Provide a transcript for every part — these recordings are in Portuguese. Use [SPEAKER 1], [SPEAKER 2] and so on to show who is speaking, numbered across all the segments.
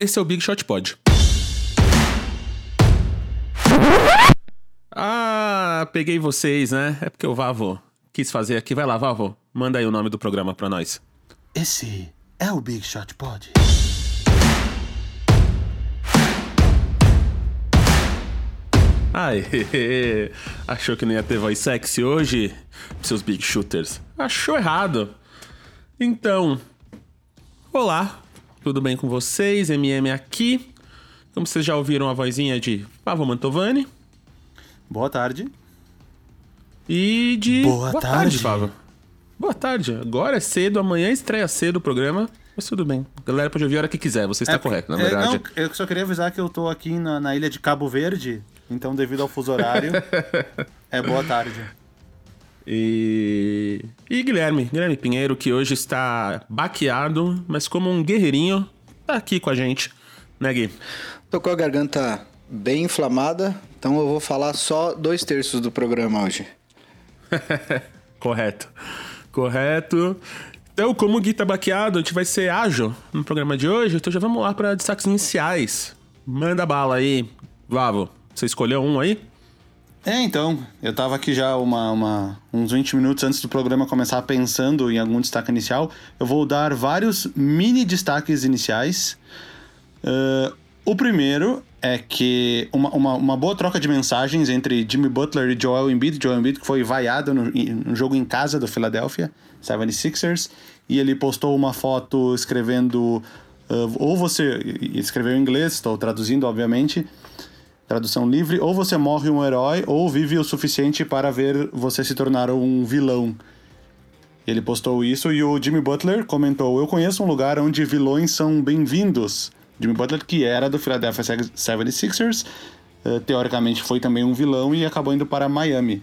[SPEAKER 1] esse é o Big Shot Pod. Ah, peguei vocês, né? É porque o Vavo quis fazer aqui. Vai lá, Vavo. Manda aí o nome do programa pra nós.
[SPEAKER 2] Esse é o Big Shot Pod.
[SPEAKER 1] Ai, achou que não ia ter voz sexy hoje, seus Big Shooters? Achou errado. Então, olá, tudo bem com vocês? MM aqui. Como vocês já ouviram a vozinha de Pavo Mantovani
[SPEAKER 2] Boa tarde.
[SPEAKER 1] e de.
[SPEAKER 2] Boa tarde.
[SPEAKER 1] Pavo. Boa tarde. Agora é cedo, amanhã estreia cedo o programa, mas tudo bem. Galera pode ouvir a hora que quiser, você está
[SPEAKER 2] É,
[SPEAKER 1] correto, na
[SPEAKER 2] é,
[SPEAKER 1] verdade.
[SPEAKER 2] não, eu só queria avisar que eu tô aqui na, na ilha de Cabo Verde, então devido ao fuso horário, é boa tarde.
[SPEAKER 1] E... e Guilherme, Guilherme Pinheiro, que hoje está baqueado, mas como um guerreirinho, tá aqui com a gente, né, Gui?
[SPEAKER 3] Tô com a garganta bem inflamada, então eu vou falar só dois terços do programa hoje.
[SPEAKER 1] Correto. Correto. Então, como o Gui tá baqueado, a gente vai ser ágil no programa de hoje, então já vamos lá para destaques iniciais. Manda bala aí, Vavo. Você escolheu um aí?
[SPEAKER 2] É, então, eu tava aqui já uma, uma- uns 20 minutos antes do programa começar pensando em algum destaque inicial. Eu vou dar vários mini destaques iniciais. Ah, o primeiro é que uma, uma, uma boa troca de mensagens entre Jimmy Butler e Joel Embiid. Joel Embiid que foi vaiado no, no jogo em casa do Philadelphia 76ers. E ele postou uma foto escrevendo... ah, ou você... Escreveu em inglês, estou traduzindo, obviamente tradução livre, ou você morre um herói, ou vive o suficiente para ver você se tornar um vilão. Ele postou isso e o Jimmy Butler comentou: Eu conheço um lugar onde vilões são bem-vindos. Jimmy Butler, que era do Philadelphia 76ers, eh, teoricamente foi também um vilão e acabou indo para Miami.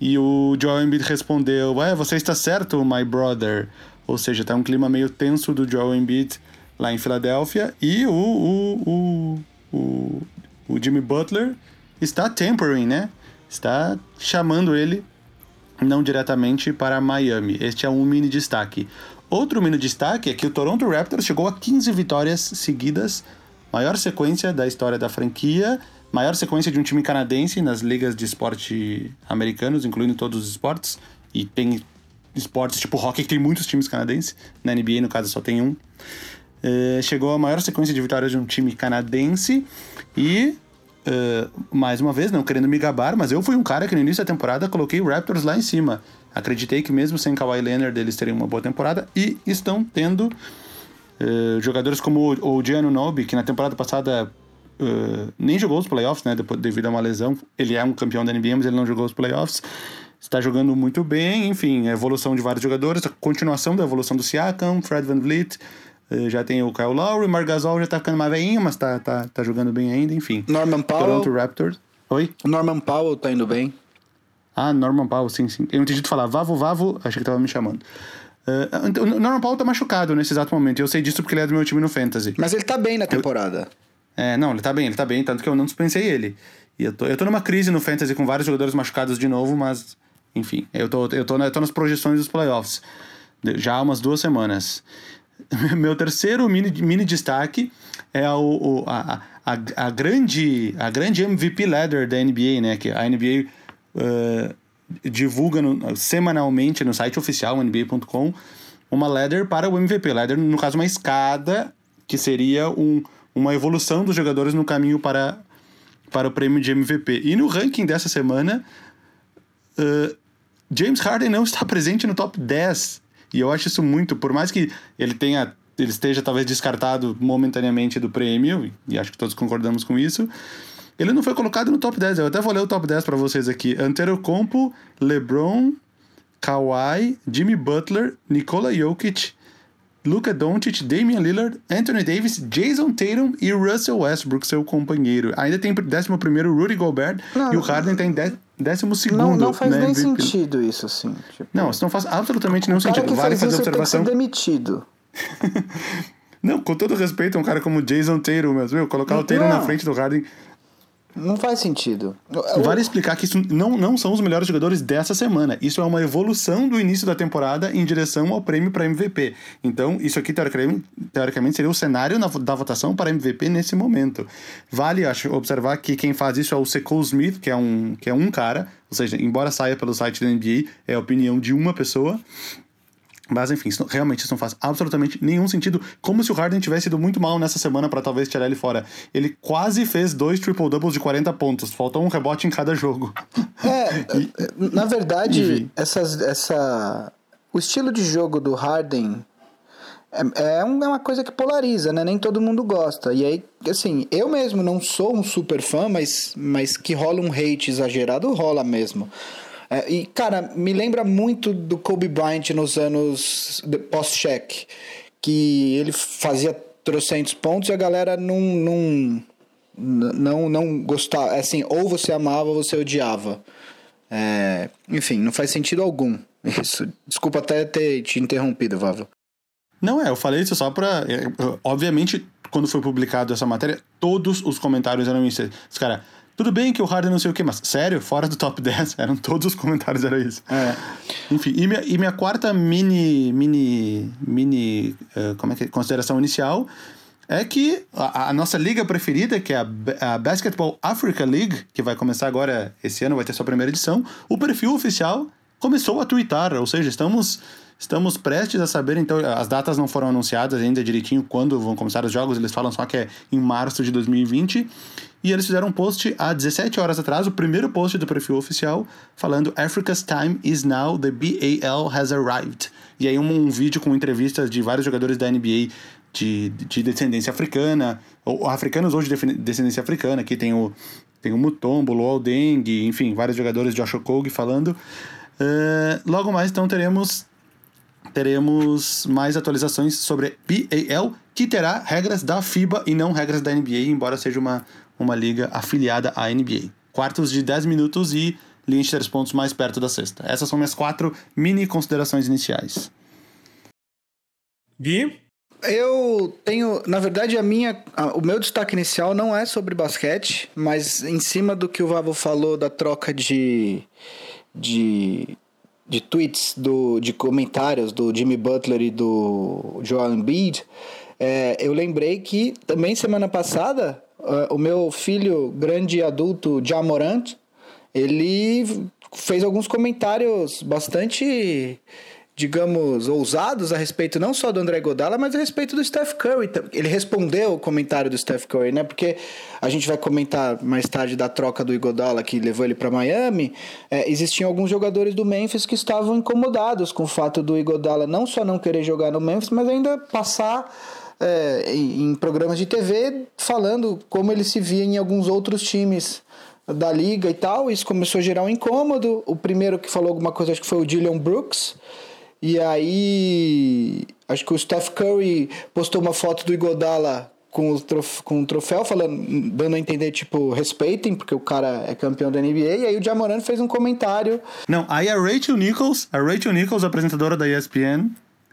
[SPEAKER 2] E o Joel Embiid respondeu: Ué, você está certo, my brother. Ou seja, tá um clima meio tenso do Joel Embiid lá em Filadélfia. E o, o, o, o, o Jimmy Butler está tempering, né? Está chamando ele, não diretamente, para Miami. Este é um mini destaque. Outro mini destaque é que o Toronto Raptors chegou a 15 vitórias seguidas, maior sequência da história da franquia, maior sequência de um time canadense nas ligas de esporte americanos, incluindo todos os esportes. E tem esportes tipo hockey que tem muitos times canadenses, na NBA no caso só tem um. Eh, chegou a maior sequência de vitórias de um time canadense e eh, mais uma vez, não querendo me gabar, mas eu fui um cara que no início da temporada coloquei o Raptors lá em cima. Acreditei que mesmo sem Kawhi Leonard eles teriam uma boa temporada e estão tendo eh, jogadores como o, o Nobi, que na temporada passada eh, nem jogou os playoffs, né, devido a uma lesão. Ele é um campeão da NBA, mas ele não jogou os playoffs. Está jogando muito bem, enfim, a evolução de vários jogadores, a continuação da evolução do Siakam, Fred Van Vliet, já tem o Kyle Lowry, o Margasol já tá ficando mais velhinho, mas tá, tá, tá jogando bem ainda, enfim.
[SPEAKER 3] Norman
[SPEAKER 2] Toronto
[SPEAKER 3] Powell,
[SPEAKER 2] Raptors. Oi?
[SPEAKER 3] Norman Powell tá indo bem.
[SPEAKER 2] Ah, Norman Powell, sim, sim. Eu não entendi tu falar Vavo, Vavo, achei que tava me chamando. Eh, então, o Norman Powell tá machucado nesse exato momento. Eu sei disso porque ele é do meu time no Fantasy.
[SPEAKER 3] Mas ele tá bem na temporada.
[SPEAKER 2] É, não, ele tá bem, ele tá bem, tanto que eu não dispensei ele. E eu tô, eu tô numa crise no Fantasy com vários jogadores machucados de novo, mas, enfim, eu tô, eu tô, eu tô nas projeções dos playoffs. Já há umas duas semanas. Meu terceiro mini, mini destaque é o, o- a, a, a grande, a grande MVP ladder da NBA, né? Que a NBA eh, divulga no- semanalmente no site oficial, nba.com, uma ladder para o MVP. Ladder, no caso, uma escada que seria um, uma evolução dos jogadores no caminho para, para o prêmio de MVP. E no ranking dessa semana, uh, James Harden não está presente no top 10. E eu acho isso muito, por mais que ele tenha ele esteja talvez descartado momentaneamente do prêmio, e acho que todos concordamos com isso. Ele não foi colocado no top 10. Eu até vou ler o top 10 para vocês aqui. Antetokounmpo, LeBron, Kawhi, Jimmy Butler, Nikola Jokic, Luka Doncic, Damian Lillard, Anthony Davis, Jason Tatum e Russell Westbrook, seu companheiro. Ainda tem 11 Rudy Gobert
[SPEAKER 3] Não,
[SPEAKER 2] e o Harden tem 10 segundo.
[SPEAKER 3] Não, não faz
[SPEAKER 2] né,
[SPEAKER 3] nem
[SPEAKER 2] MVP.
[SPEAKER 3] sentido isso, assim. Tipo,
[SPEAKER 2] Não, isso não faz absolutamente nenhum sentido.
[SPEAKER 3] que
[SPEAKER 2] Vale
[SPEAKER 3] faz
[SPEAKER 2] fazer
[SPEAKER 3] isso tem que
[SPEAKER 2] observação.
[SPEAKER 3] ser demitido.
[SPEAKER 2] Não, com todo respeito, um cara como Jason Tatum, mas, meu, colocar o Tatum na frente do Harden.
[SPEAKER 3] Não faz sentido.
[SPEAKER 2] Vale explicar que isso não, não são os melhores jogadores dessa semana. Isso é uma evolução do início da temporada em direção ao prêmio para MVP. Então, isso aqui, teoricamente, teoricamente seria o cenário da votação para MVP nesse momento. Vale, acho, observar que quem faz isso é o Sekou Smith, que é um, que é um cara, ou seja, embora saia pelo site da NBA, é a opinião de uma pessoa. Mas enfim, isso, realmente isso não faz absolutamente nenhum sentido. Como se o Harden tivesse ido muito mal nessa semana para talvez tirar ele fora. Ele quase fez dois triple-doubles de 40 pontos. Faltou um rebote em cada jogo.
[SPEAKER 3] É, e, na verdade, essas, essa, o estilo de jogo do Harden é, é uma coisa que polariza, né? Nem todo mundo gosta. E aí, assim, eu mesmo não sou um super fã, mas, mas que rola um hate exagerado, rola mesmo. É, e, cara, me lembra muito do Kobe Bryant nos anos pós-check, que ele fazia trocentos pontos e a galera não, não, não, não gostava. Assim, ou você amava ou você odiava. É, enfim, não faz sentido algum. Isso. Desculpa até ter te interrompido, Vavo.
[SPEAKER 2] Não é, eu falei isso só pra. É, obviamente, quando foi publicado essa matéria, todos os comentários eram isso. Cara, tudo bem que o Harden não sei o que, mas sério, fora do top 10, eram todos os comentários, era isso.
[SPEAKER 3] É.
[SPEAKER 2] Enfim, e minha, e minha quarta mini, mini, mini, uh, como é que é, consideração inicial é que a, a, nossa liga preferida, que é a, a Basketball Africa League, que vai começar agora esse ano, vai ter sua primeira edição, o perfil oficial começou a twittar, ou seja, estamos Estamos prestes a saber, então, as datas não foram anunciadas ainda direitinho quando vão começar os jogos, eles falam só que é em março de 2020. E eles fizeram um post há 17 horas atrás, o primeiro post do perfil oficial, falando Africa's time is now, the BAL has arrived. E aí um, um vídeo com entrevistas de vários jogadores da NBA de, de descendência africana, ou africanos hoje de descendência africana, aqui tem o, tem o Mutombo, Luol Deng, enfim, vários jogadores de Josh Okogie falando. Uh, logo mais, então, teremos teremos mais atualizações sobre BAL, que terá regras da FIBA e não regras da NBA, embora seja uma, uma liga afiliada à NBA. Quartos de 10 minutos e linha de 3 pontos mais perto da sexta. Essas são minhas quatro mini considerações iniciais.
[SPEAKER 1] Gui?
[SPEAKER 3] Eu tenho, na verdade, a minha, a, o meu destaque inicial não é sobre basquete, mas em cima do que o Vavo falou da troca de, de de tweets, do, de comentários do Jimmy Butler e do Joel Embiid, é, eu lembrei que também semana passada uh, o meu filho grande adulto Jamorant, ele fez alguns comentários bastante digamos, ousados a respeito não só do André Godala, mas a respeito do Steph Curry. Ele respondeu o comentário do Steph Curry, né? Porque a gente vai comentar mais tarde da troca do Igodala que levou ele para Miami. É, existiam alguns jogadores do Memphis que estavam incomodados com o fato do Igodala não só não querer jogar no Memphis, mas ainda passar é, em programas de TV falando como ele se via em alguns outros times da liga e tal. Isso começou a gerar um incômodo. O primeiro que falou alguma coisa acho que foi o Dylan Brooks. E aí, acho que o Steph Curry postou uma foto do Igodala com o, troféu, com o troféu, falando, dando a entender, tipo, respeitem, porque o cara é campeão da NBA. E aí o Jamoran fez um comentário.
[SPEAKER 2] Não, aí a Rachel Nichols, a Rachel Nichols, apresentadora da ESPN,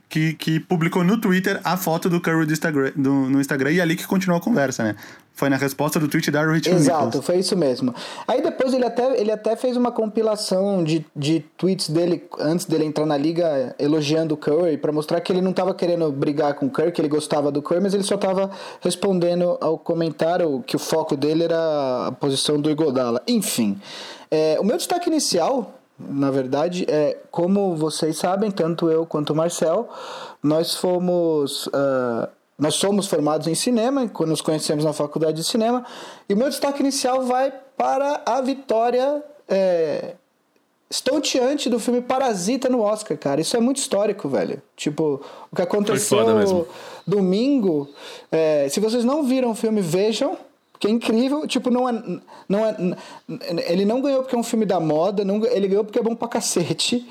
[SPEAKER 2] que, que publicou no Twitter a foto do Curry do Instagram, do, no Instagram e ali que continuou a conversa, né? Foi na resposta do tweet da Rachel
[SPEAKER 3] Exato,
[SPEAKER 2] Nichols.
[SPEAKER 3] foi isso mesmo. Aí depois ele até, ele até fez uma compilação de, de tweets dele antes dele entrar na liga elogiando o Curry para mostrar que ele não estava querendo brigar com o Curry, que ele gostava do Curry, mas ele só estava respondendo ao comentário que o foco dele era a posição do Igodala. Enfim, é, o meu destaque inicial na verdade, é como vocês sabem, tanto eu quanto o Marcel, nós fomos. Uh, nós somos formados em cinema, quando nos conhecemos na faculdade de cinema, e o meu destaque inicial vai para a vitória é, estonteante do filme Parasita no Oscar, cara. Isso é muito histórico, velho. Tipo, o que aconteceu domingo. É, se vocês não viram o filme, vejam. Que é incrível, tipo, não é, não é. Ele não ganhou porque é um filme da moda, não, ele ganhou porque é bom pra cacete.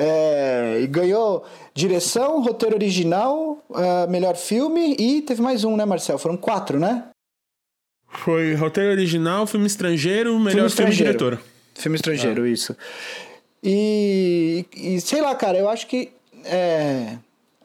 [SPEAKER 3] É, e ganhou direção, roteiro original, uh, melhor filme e teve mais um, né, Marcel? Foram quatro, né?
[SPEAKER 1] Foi roteiro original, filme estrangeiro, melhor filme, estrangeiro. filme diretor.
[SPEAKER 3] Filme estrangeiro, ah. isso. E, e, sei lá, cara, eu acho que. É,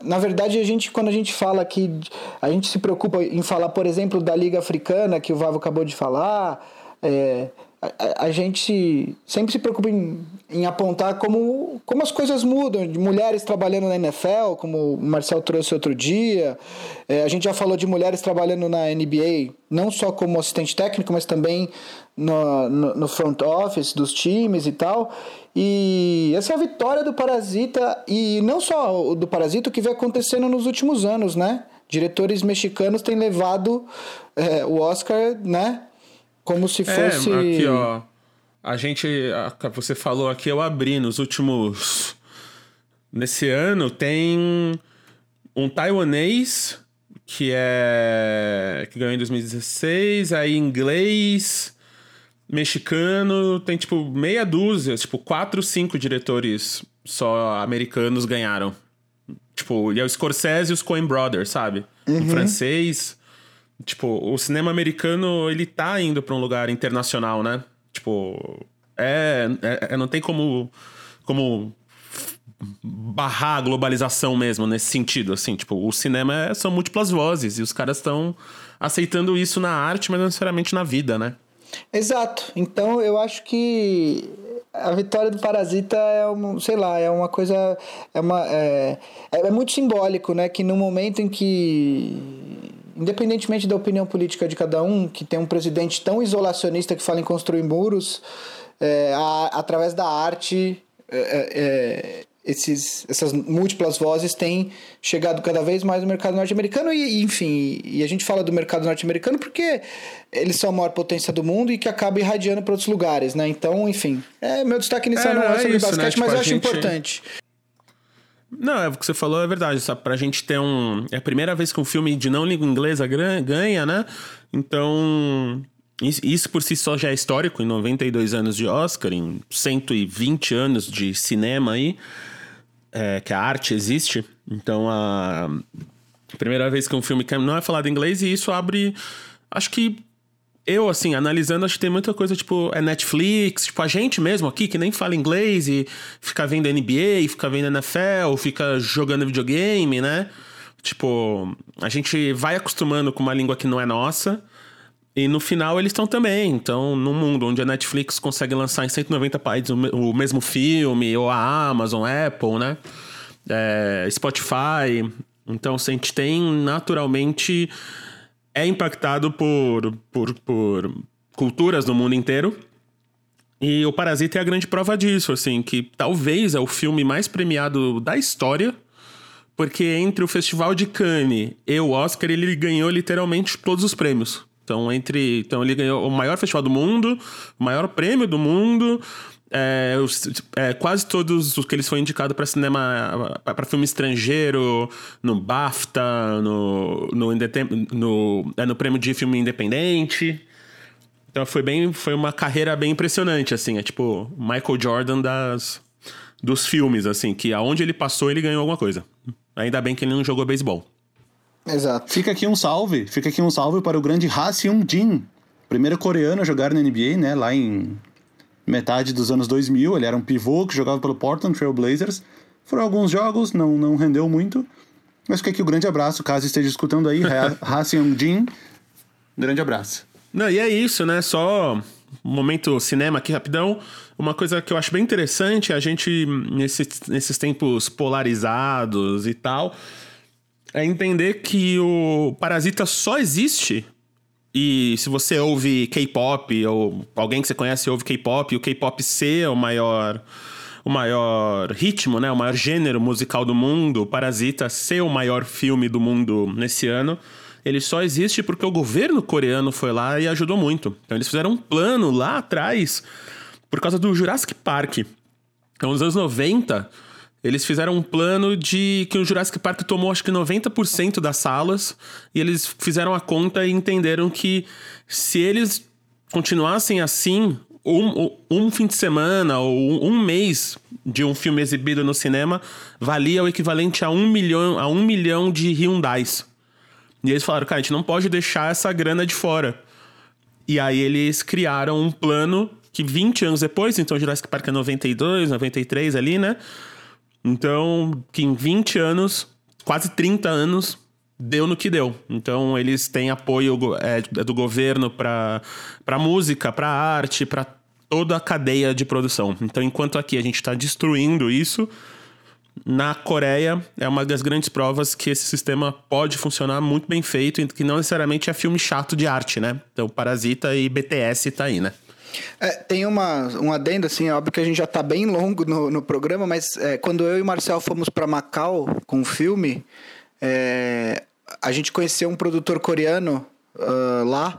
[SPEAKER 3] na verdade, a gente, quando a gente fala que a gente se preocupa em falar, por exemplo, da Liga Africana, que o Vavo acabou de falar, É, a, a, gente sempre se preocupa em, em, apontar como, como as coisas mudam, de mulheres trabalhando na NFL, como o Marcel trouxe outro dia. É, a gente já falou de mulheres trabalhando na NBA, não só como assistente técnico, mas também no, no, no front office dos times e tal. E essa é a vitória do Parasita, e não só do Parasita, o que vem acontecendo nos últimos anos, né? Diretores mexicanos têm levado é, o Oscar, né? Como se é, fosse.
[SPEAKER 1] É, aqui, ó. A gente. Você falou aqui, eu abri nos últimos. Nesse ano tem um taiwanês que é. que ganhou em 2016, aí inglês, mexicano, tem tipo meia dúzia, tipo quatro, cinco diretores só americanos ganharam. Tipo, e é o Scorsese e os Coen Brothers, sabe? Uhum. Um francês. Tipo, o cinema americano, ele tá indo para um lugar internacional, né? Tipo, é, é, é, não tem como como barrar a globalização mesmo nesse sentido, assim, tipo, o cinema é, são múltiplas vozes e os caras estão aceitando isso na arte, mas não necessariamente na vida, né?
[SPEAKER 3] Exato. Então, eu acho que a vitória do Parasita é um, sei lá, é uma coisa é uma é, é muito simbólico, né, que no momento em que independentemente da opinião política de cada um, que tem um presidente tão isolacionista que fala em construir muros, é, a, através da arte, é, é, é, esses, essas múltiplas vozes têm chegado cada vez mais no mercado norte-americano e, enfim, e a gente fala do mercado norte-americano porque eles são a maior potência do mundo e que acaba irradiando para outros lugares, né? Então, enfim, é, meu destaque inicial é, não é sobre isso, basquete, né? tipo, mas eu acho gente... importante.
[SPEAKER 1] Não, é o que você falou é verdade, sabe? Pra gente ter um. É a primeira vez que um filme de não língua inglesa ganha, né? Então. Isso por si só já é histórico, em 92 anos de Oscar, em 120 anos de cinema aí, é, que a arte existe. Então, a primeira vez que um filme não é falado em inglês, e isso abre, acho que eu, assim, analisando, acho que tem muita coisa, tipo, é Netflix, tipo, a gente mesmo aqui, que nem fala inglês e fica vendo NBA, fica vendo NFL, fica jogando videogame, né? Tipo, a gente vai acostumando com uma língua que não é nossa. E no final eles estão também. Então, num mundo onde a Netflix consegue lançar em 190 países o mesmo filme, ou a Amazon, Apple, né? É, Spotify. Então, a gente tem naturalmente é impactado por, por, por culturas no mundo inteiro. E o Parasita é a grande prova disso, assim, que talvez é o filme mais premiado da história, porque entre o Festival de Cannes e o Oscar, ele ganhou literalmente todos os prêmios. Então, entre. Então, ele ganhou o maior festival do mundo, o maior prêmio do mundo, é, os, é, quase todos os que eles foram indicados para cinema, para filme estrangeiro, no BAFTA, no, no, no, é, no prêmio de filme independente. Então foi bem, foi uma carreira bem impressionante, assim, é tipo Michael Jordan das, dos filmes, assim, que aonde ele passou ele ganhou alguma coisa. Ainda bem que ele não jogou beisebol.
[SPEAKER 2] Exato. Fica aqui um salve, fica aqui um salve para o grande Ha Seung-jin, primeiro coreano a jogar na NBA, né, lá em metade dos anos 2000. Ele era um pivô que jogava pelo Portland Trail Blazers. Foram alguns jogos, não, não rendeu muito. Mas fica aqui o um grande abraço, caso esteja escutando aí, Ha Seung-jin. Grande abraço.
[SPEAKER 1] Não, e é isso, né? Só um momento cinema aqui rapidão. Uma coisa que eu acho bem interessante, a gente, nesses, nesses tempos polarizados e tal, é entender que o Parasita só existe e se você ouve K-pop, ou alguém que você conhece ouve K-pop, o K-pop ser o maior o maior ritmo, né, o maior gênero musical do mundo, Parasita ser o maior filme do mundo nesse ano, ele só existe porque o governo coreano foi lá e ajudou muito. Então eles fizeram um plano lá atrás por causa do Jurassic Park. Então, nos anos 90, eles fizeram um plano de que o Jurassic Park tomou acho que 90% das salas e eles fizeram a conta e entenderam que se eles continuassem assim, um, um fim de semana ou um mês de um filme exibido no cinema valia o equivalente a um milhão, a um milhão de Hyundais. E eles falaram, cara, a gente não pode deixar essa grana de fora. E aí eles criaram um plano que 20 anos depois, então Jurassic Park é 92, 93 ali, né? Então, que em 20 anos, quase 30 anos, deu no que deu. Então eles têm apoio é, é do governo para música, para arte, para toda a cadeia de produção. Então enquanto aqui a gente está destruindo isso, na Coreia é uma das grandes provas que esse sistema pode funcionar muito bem feito e que não necessariamente é filme chato de arte, né? Então Parasita e BTS tá aí, né?
[SPEAKER 3] É, tem uma, um adendo, assim, é óbvio que a gente já tá bem longo no, no programa, mas é, quando eu e o Marcel fomos para Macau com o filme, é, a gente conheceu um produtor coreano uh, lá,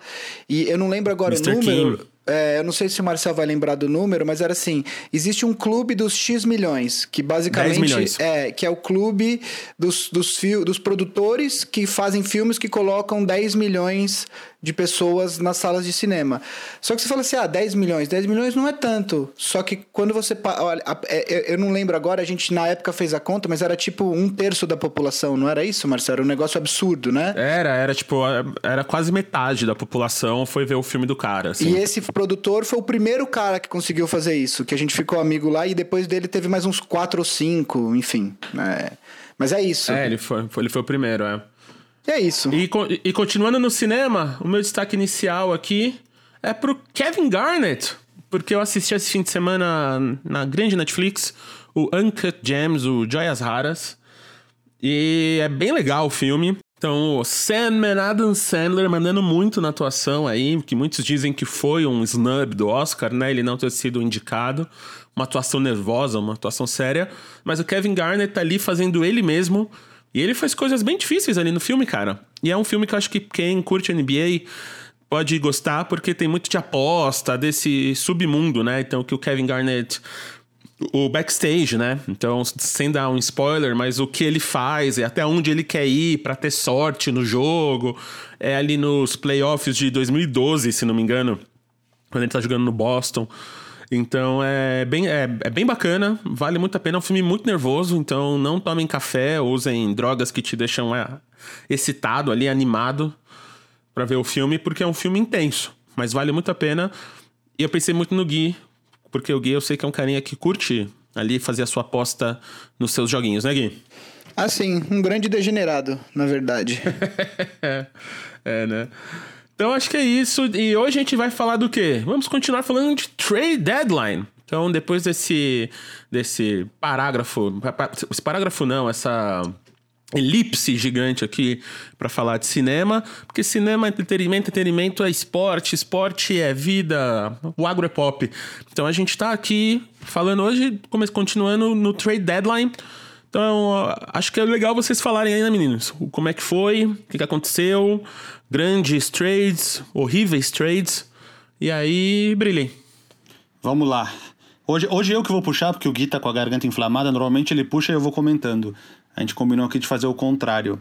[SPEAKER 3] e eu não lembro agora Mr. o número. Kim. É, eu não sei se o Marcel vai lembrar do número, mas era assim: existe um clube dos X milhões, que basicamente é que é o clube dos, dos, dos produtores que fazem filmes que colocam 10 milhões de pessoas nas salas de cinema. Só que você fala assim, ah, 10 milhões. 10 milhões não é tanto. Só que quando você... Olha, é, eu não lembro agora, a gente na época fez a conta, mas era tipo um terço da população, não era isso, Marcelo? Era um negócio absurdo, né?
[SPEAKER 1] Era, era tipo... Era quase metade da população foi ver o filme do cara, assim.
[SPEAKER 3] E esse produtor foi o primeiro cara que conseguiu fazer isso, que a gente ficou amigo lá e depois dele teve mais uns quatro ou cinco, enfim. É... Mas é isso.
[SPEAKER 1] É, ele foi, ele foi o primeiro, é.
[SPEAKER 3] E é isso.
[SPEAKER 1] E, e continuando no cinema, o meu destaque inicial aqui é pro Kevin Garnett, porque eu assisti esse fim de semana na grande Netflix o Uncut Gems, o Joias Raras. E é bem legal o filme. Então, o Sandman, Adam Sandler mandando muito na atuação aí, que muitos dizem que foi um snub do Oscar, né? Ele não ter sido indicado. Uma atuação nervosa, uma atuação séria. Mas o Kevin Garnett tá ali fazendo ele mesmo e ele faz coisas bem difíceis ali no filme, cara. E é um filme que eu acho que quem curte NBA pode gostar, porque tem muito de aposta, desse submundo, né? Então, que o Kevin Garnett. O backstage, né? Então, sem dar um spoiler, mas o que ele faz e até onde ele quer ir para ter sorte no jogo. É ali nos playoffs de 2012, se não me engano, quando ele tá jogando no Boston. Então é bem, é, é, bem bacana, vale muito a pena. É um filme muito nervoso, então não tomem café, usem drogas que te deixam é, excitado ali, animado para ver o filme, porque é um filme intenso, mas vale muito a pena. E eu pensei muito no Gui, porque o Gui eu sei que é um carinha que curte ali fazer a sua aposta nos seus joguinhos, né, Gui?
[SPEAKER 3] Ah, sim, um grande degenerado, na verdade.
[SPEAKER 1] é, né? Então acho que é isso. E hoje a gente vai falar do quê? Vamos continuar falando de trade deadline. Então, depois desse, desse parágrafo. Esse parágrafo não, essa elipse gigante aqui para falar de cinema, porque cinema é entretenimento, entretenimento é esporte, esporte é vida, o agro é pop. Então a gente está aqui falando hoje, continuando no trade deadline. Então, acho que é legal vocês falarem aí, né, meninos? Como é que foi, o que, aconteceu, grandes trades, horríveis trades. E aí, brilhei.
[SPEAKER 2] Vamos lá. Hoje, hoje eu que vou puxar, porque o Gui tá com a garganta inflamada. Normalmente ele puxa e eu vou comentando. A gente combinou aqui de fazer o contrário.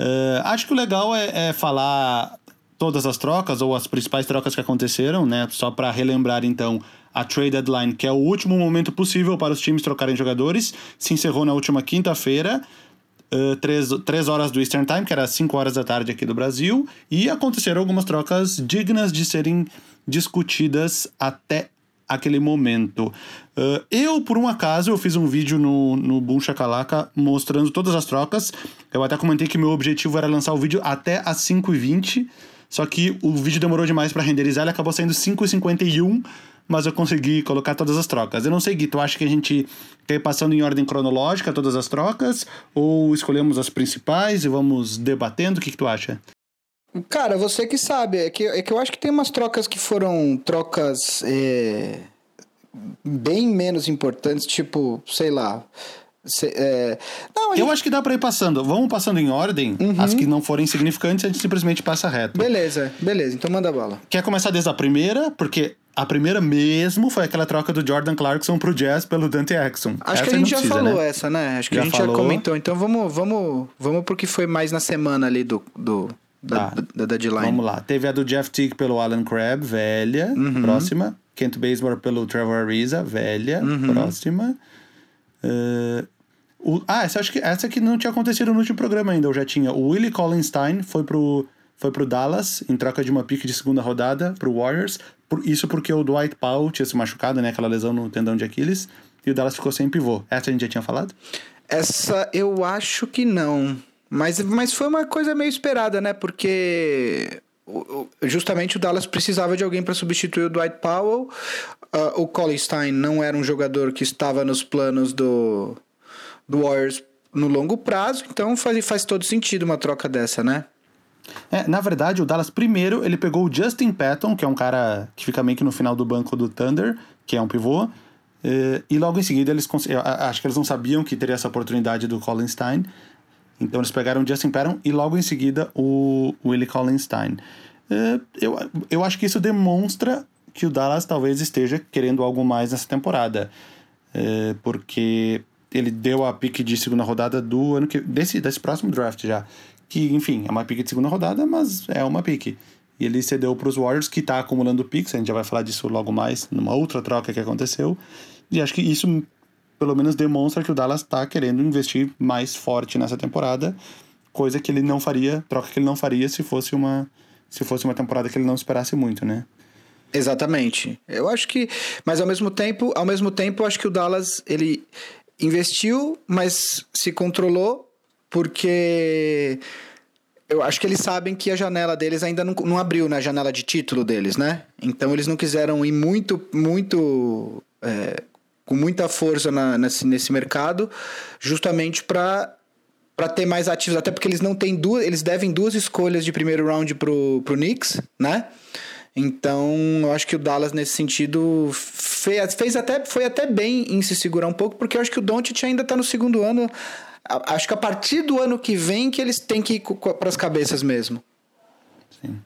[SPEAKER 2] Uh, acho que o legal é, é, falar todas as trocas, ou as principais trocas que aconteceram, né? Só para relembrar, então, a trade deadline, que é o último momento possível para os times trocarem jogadores, se encerrou na última quinta-feira uh, três, três horas do Eastern Time, que era 5 horas da tarde aqui do Brasil, e aconteceram algumas trocas dignas de serem discutidas até aquele momento. Uh, eu, por um acaso, eu fiz um vídeo no, no Boom mostrando todas as trocas. Eu até comentei que meu objetivo era lançar o vídeo até as 5h20, só que o vídeo demorou demais para renderizar, ele acabou saindo 5h51 mas eu consegui colocar todas as trocas. Eu não sei, Gui, tu acha que a gente quer ir passando em ordem cronológica todas as trocas? Ou escolhemos as principais e vamos debatendo? O que, que tu acha?
[SPEAKER 3] Cara, você que sabe. É que, é que eu acho que tem umas trocas que foram trocas é, bem menos importantes, tipo, sei lá. É...
[SPEAKER 2] não, gente... Eu acho que dá pra ir passando. Vamos passando em ordem. Uhum. As que não forem significantes, a gente simplesmente passa reto.
[SPEAKER 3] Beleza, beleza. Então manda bala.
[SPEAKER 2] Quer começar desde a primeira? Porque a primeira mesmo foi aquela troca do Jordan Clarkson pro Jazz pelo Dante Exxon.
[SPEAKER 3] Acho essa que a gente já precisa, falou né? essa, né? Acho que já a gente falou. já comentou. Então vamos, vamos, vamos pro que foi mais na semana ali do, do da, tá. da, da deadline.
[SPEAKER 2] Vamos lá. Teve a do Jeff Teague pelo Alan Crabb, velha, uhum. próxima. Kent Bazemore pelo Trevor Ariza, velha, uhum. próxima. Uh, o, ah, essa, acho que, essa que não tinha acontecido no último programa ainda, eu já tinha. O Willie Collinstein foi pro, foi pro Dallas em troca de uma pique de segunda rodada pro Warriors. Por, isso porque o Dwight Powell tinha se machucado, né? Aquela lesão no tendão de Aquiles. E o Dallas ficou sem pivô. Essa a gente já tinha falado?
[SPEAKER 3] Essa eu acho que não. Mas, mas foi uma coisa meio esperada, né? Porque justamente o Dallas precisava de alguém para substituir o Dwight Powell. Uh, o Colin Stein não era um jogador que estava nos planos do, do Warriors no longo prazo, então faz, faz todo sentido uma troca dessa, né?
[SPEAKER 2] É, na verdade, o Dallas primeiro ele pegou o Justin Patton, que é um cara que fica meio que no final do banco do Thunder, que é um pivô, eh, e logo em seguida eles acho que eles não sabiam que teria essa oportunidade do Colin Stein, então eles pegaram o Justin Patton e logo em seguida o Willie Colin Stein. Eh, eu, eu acho que isso demonstra que o Dallas talvez esteja querendo algo mais nessa temporada, eh, porque ele deu a pique de segunda rodada do ano que desse, desse próximo draft já que, enfim, é uma pique de segunda rodada, mas é uma pique. E ele cedeu para os Warriors, que está acumulando picks, a gente já vai falar disso logo mais, numa outra troca que aconteceu. E acho que isso, pelo menos, demonstra que o Dallas está querendo investir mais forte nessa temporada, coisa que ele não faria, troca que ele não faria se fosse uma, se fosse uma temporada que ele não esperasse muito, né?
[SPEAKER 3] Exatamente. Eu acho que, mas ao mesmo tempo, ao mesmo tempo, acho que o Dallas ele investiu, mas se controlou porque eu acho que eles sabem que a janela deles ainda não, não abriu, né? A janela de título deles, né? Então eles não quiseram ir muito, muito. É, com muita força na, nesse, nesse mercado, justamente para para ter mais ativos, até porque eles não têm duas, eles devem duas escolhas de primeiro round pro, pro Knicks, né? Então, eu acho que o Dallas nesse sentido fez, fez até foi até bem em se segurar um pouco, porque eu acho que o Doncic ainda tá no segundo ano acho que a partir do ano que vem que eles têm que ir para as cabeças mesmo.
[SPEAKER 2] Sim.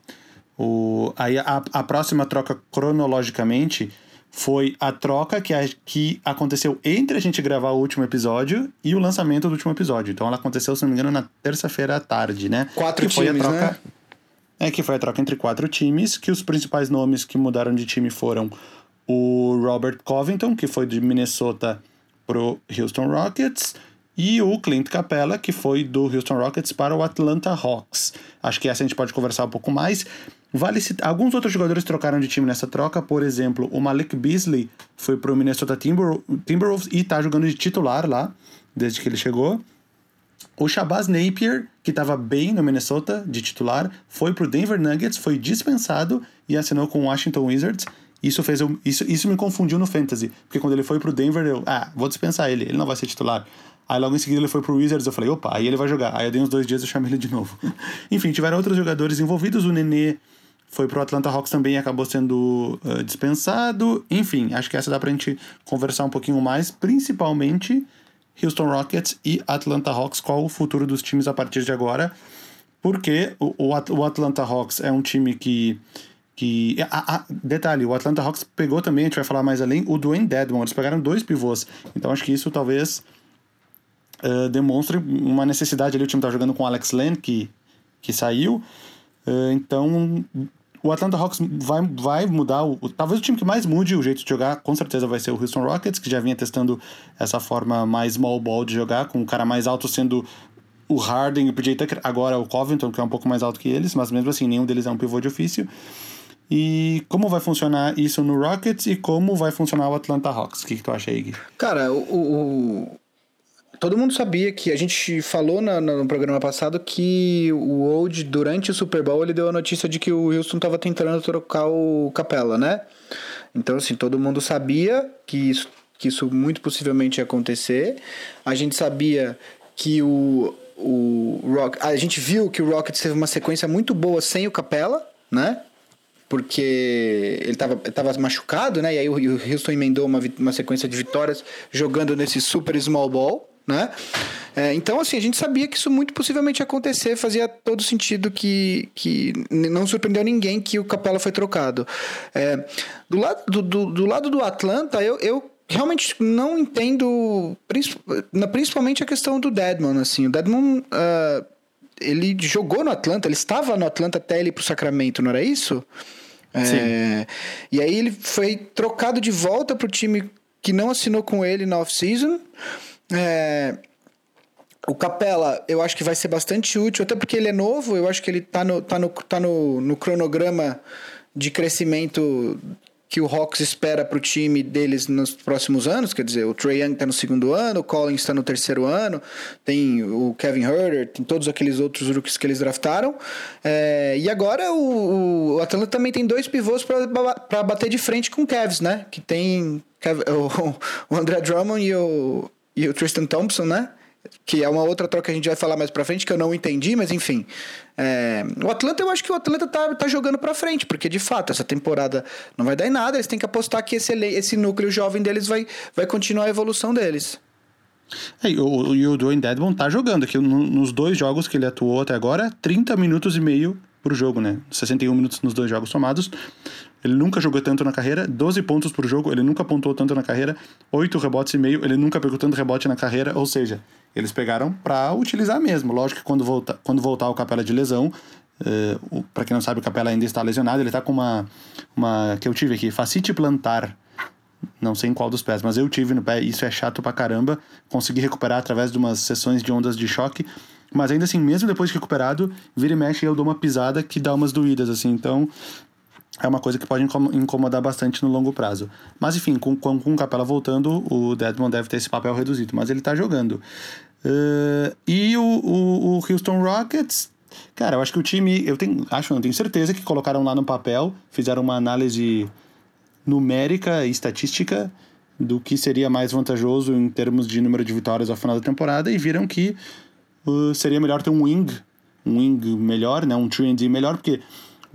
[SPEAKER 2] O, aí a, a próxima troca cronologicamente foi a troca que, a, que aconteceu entre a gente gravar o último episódio e o lançamento do último episódio. Então ela aconteceu, se não me engano, na terça-feira à tarde, né?
[SPEAKER 3] Quatro
[SPEAKER 2] que
[SPEAKER 3] times,
[SPEAKER 2] foi a troca,
[SPEAKER 3] né?
[SPEAKER 2] É, que foi a troca entre quatro times, que os principais nomes que mudaram de time foram o Robert Covington, que foi de Minnesota pro Houston Rockets, e o Clint Capella, que foi do Houston Rockets para o Atlanta Hawks. Acho que essa a gente pode conversar um pouco mais. Vale citar, alguns outros jogadores trocaram de time nessa troca, por exemplo, o Malik Beasley foi para o Minnesota Timber, Timberwolves e está jogando de titular lá, desde que ele chegou. O Shabazz Napier, que estava bem no Minnesota de titular, foi para o Denver Nuggets, foi dispensado e assinou com o Washington Wizards. Isso fez eu, isso, isso me confundiu no fantasy, porque quando ele foi pro Denver, eu, ah, vou dispensar ele, ele não vai ser titular. Aí logo em seguida ele foi pro Wizards, eu falei, opa, aí ele vai jogar. Aí eu dei uns dois dias e chamei ele de novo. Enfim, tiveram outros jogadores envolvidos, o Nenê foi pro Atlanta Hawks também e acabou sendo uh, dispensado. Enfim, acho que essa dá pra gente conversar um pouquinho mais, principalmente Houston Rockets e Atlanta Hawks, qual o futuro dos times a partir de agora. Porque o, o Atlanta Hawks é um time que que a, a, detalhe, o Atlanta Hawks pegou também, a gente vai falar mais além, o Dwayne Dedmon, eles pegaram dois pivôs. Então acho que isso talvez uh, demonstre uma necessidade ali. O time tá jogando com o Alex Len, que, que saiu. Uh, então, o Atlanta Hawks vai, vai mudar. O, talvez o time que mais mude o jeito de jogar, com certeza, vai ser o Houston Rockets, que já vinha testando essa forma mais small ball de jogar, com o cara mais alto sendo o Harden e o PJ Tucker. Agora o Covington, que é um pouco mais alto que eles, mas mesmo assim, nenhum deles é um pivô de ofício. E como vai funcionar isso no Rockets e como vai funcionar o Atlanta Hawks? O que, que tu acha aí, Gui?
[SPEAKER 3] Cara, o, o, Todo mundo sabia que a gente falou na, no programa passado que o Old, durante o Super Bowl, ele deu a notícia de que o Houston estava tentando trocar o Capela, né? Então, assim, todo mundo sabia que isso, que isso muito possivelmente ia acontecer. A gente sabia que o, o Rock. A gente viu que o Rockets teve uma sequência muito boa sem o Capela, né? Porque ele estava tava machucado, né? E aí o Houston emendou uma, uma sequência de vitórias jogando nesse super small ball né? É, então, assim, a gente sabia que isso muito possivelmente ia acontecer, fazia todo sentido que, que não surpreendeu ninguém que o Capela foi trocado. É, do, lado, do, do, do, lado do Atlanta, eu, eu realmente não entendo, principalmente a questão do Deadman, assim, o Deadman... Uh, ele jogou no Atlanta, ele estava no Atlanta até ele ir pro Sacramento, não era isso? É, e aí ele foi trocado de volta pro time que não assinou com ele na off-season. É, o Capela, eu acho que vai ser bastante útil, até porque ele é novo, eu acho que ele está no, tá no, tá no, no cronograma de crescimento que o Hawks espera para o time deles nos próximos anos. Quer dizer, o Trey Young está no segundo ano, o Collins está no terceiro ano, tem o Kevin Herter, tem todos aqueles outros rookies que eles draftaram. É, e agora o, o, Atlanta também tem dois pivôs para bater de frente com o Cavs, né? Que tem o, o André Drummond e o, e o Tristan Thompson, né? que é uma outra troca que a gente vai falar mais pra frente, que eu não entendi, mas enfim. É, o Atlanta, eu acho que o Atlanta tá, tá jogando pra frente, porque de fato, essa temporada não vai dar em nada, eles têm que apostar que esse, esse núcleo jovem deles vai, vai continuar a evolução deles.
[SPEAKER 2] É, e o, e o Dwayne Dedmon tá jogando no, nos dois jogos que ele atuou até agora, 30 minutos e meio por jogo, né? 61 minutos nos dois jogos somados. Ele nunca jogou tanto na carreira, 12 pontos por jogo, ele nunca pontuou tanto na carreira, 8 rebotes e meio, ele nunca pegou tanto rebote na carreira, ou seja, eles pegaram para utilizar mesmo. Lógico que quando, volta, quando voltar o Capela de lesão, uh, para quem não sabe, o Capela ainda está lesionado, ele está com uma, uma que eu tive aqui, facite plantar, não sei em qual dos pés, mas eu tive no pé, isso é chato pra caramba, consegui recuperar através de umas sessões de ondas de choque, mas ainda assim, mesmo depois de recuperado, vira e mexe eu dou uma pisada que dá umas doídas, assim, então é uma coisa que pode incomodar bastante no longo prazo. Mas enfim, com, com, com o Capela voltando, o Deadmond deve ter esse papel reduzido, mas ele tá jogando. Uh, e o, o, o, Houston Rockets, cara, eu acho que o time, eu tenho, acho, não tenho certeza que colocaram lá no papel, fizeram uma análise numérica e estatística do que seria mais vantajoso em termos de número de vitórias ao final da temporada e viram que uh, seria melhor ter um wing, um wing melhor, né, um 3D melhor, porque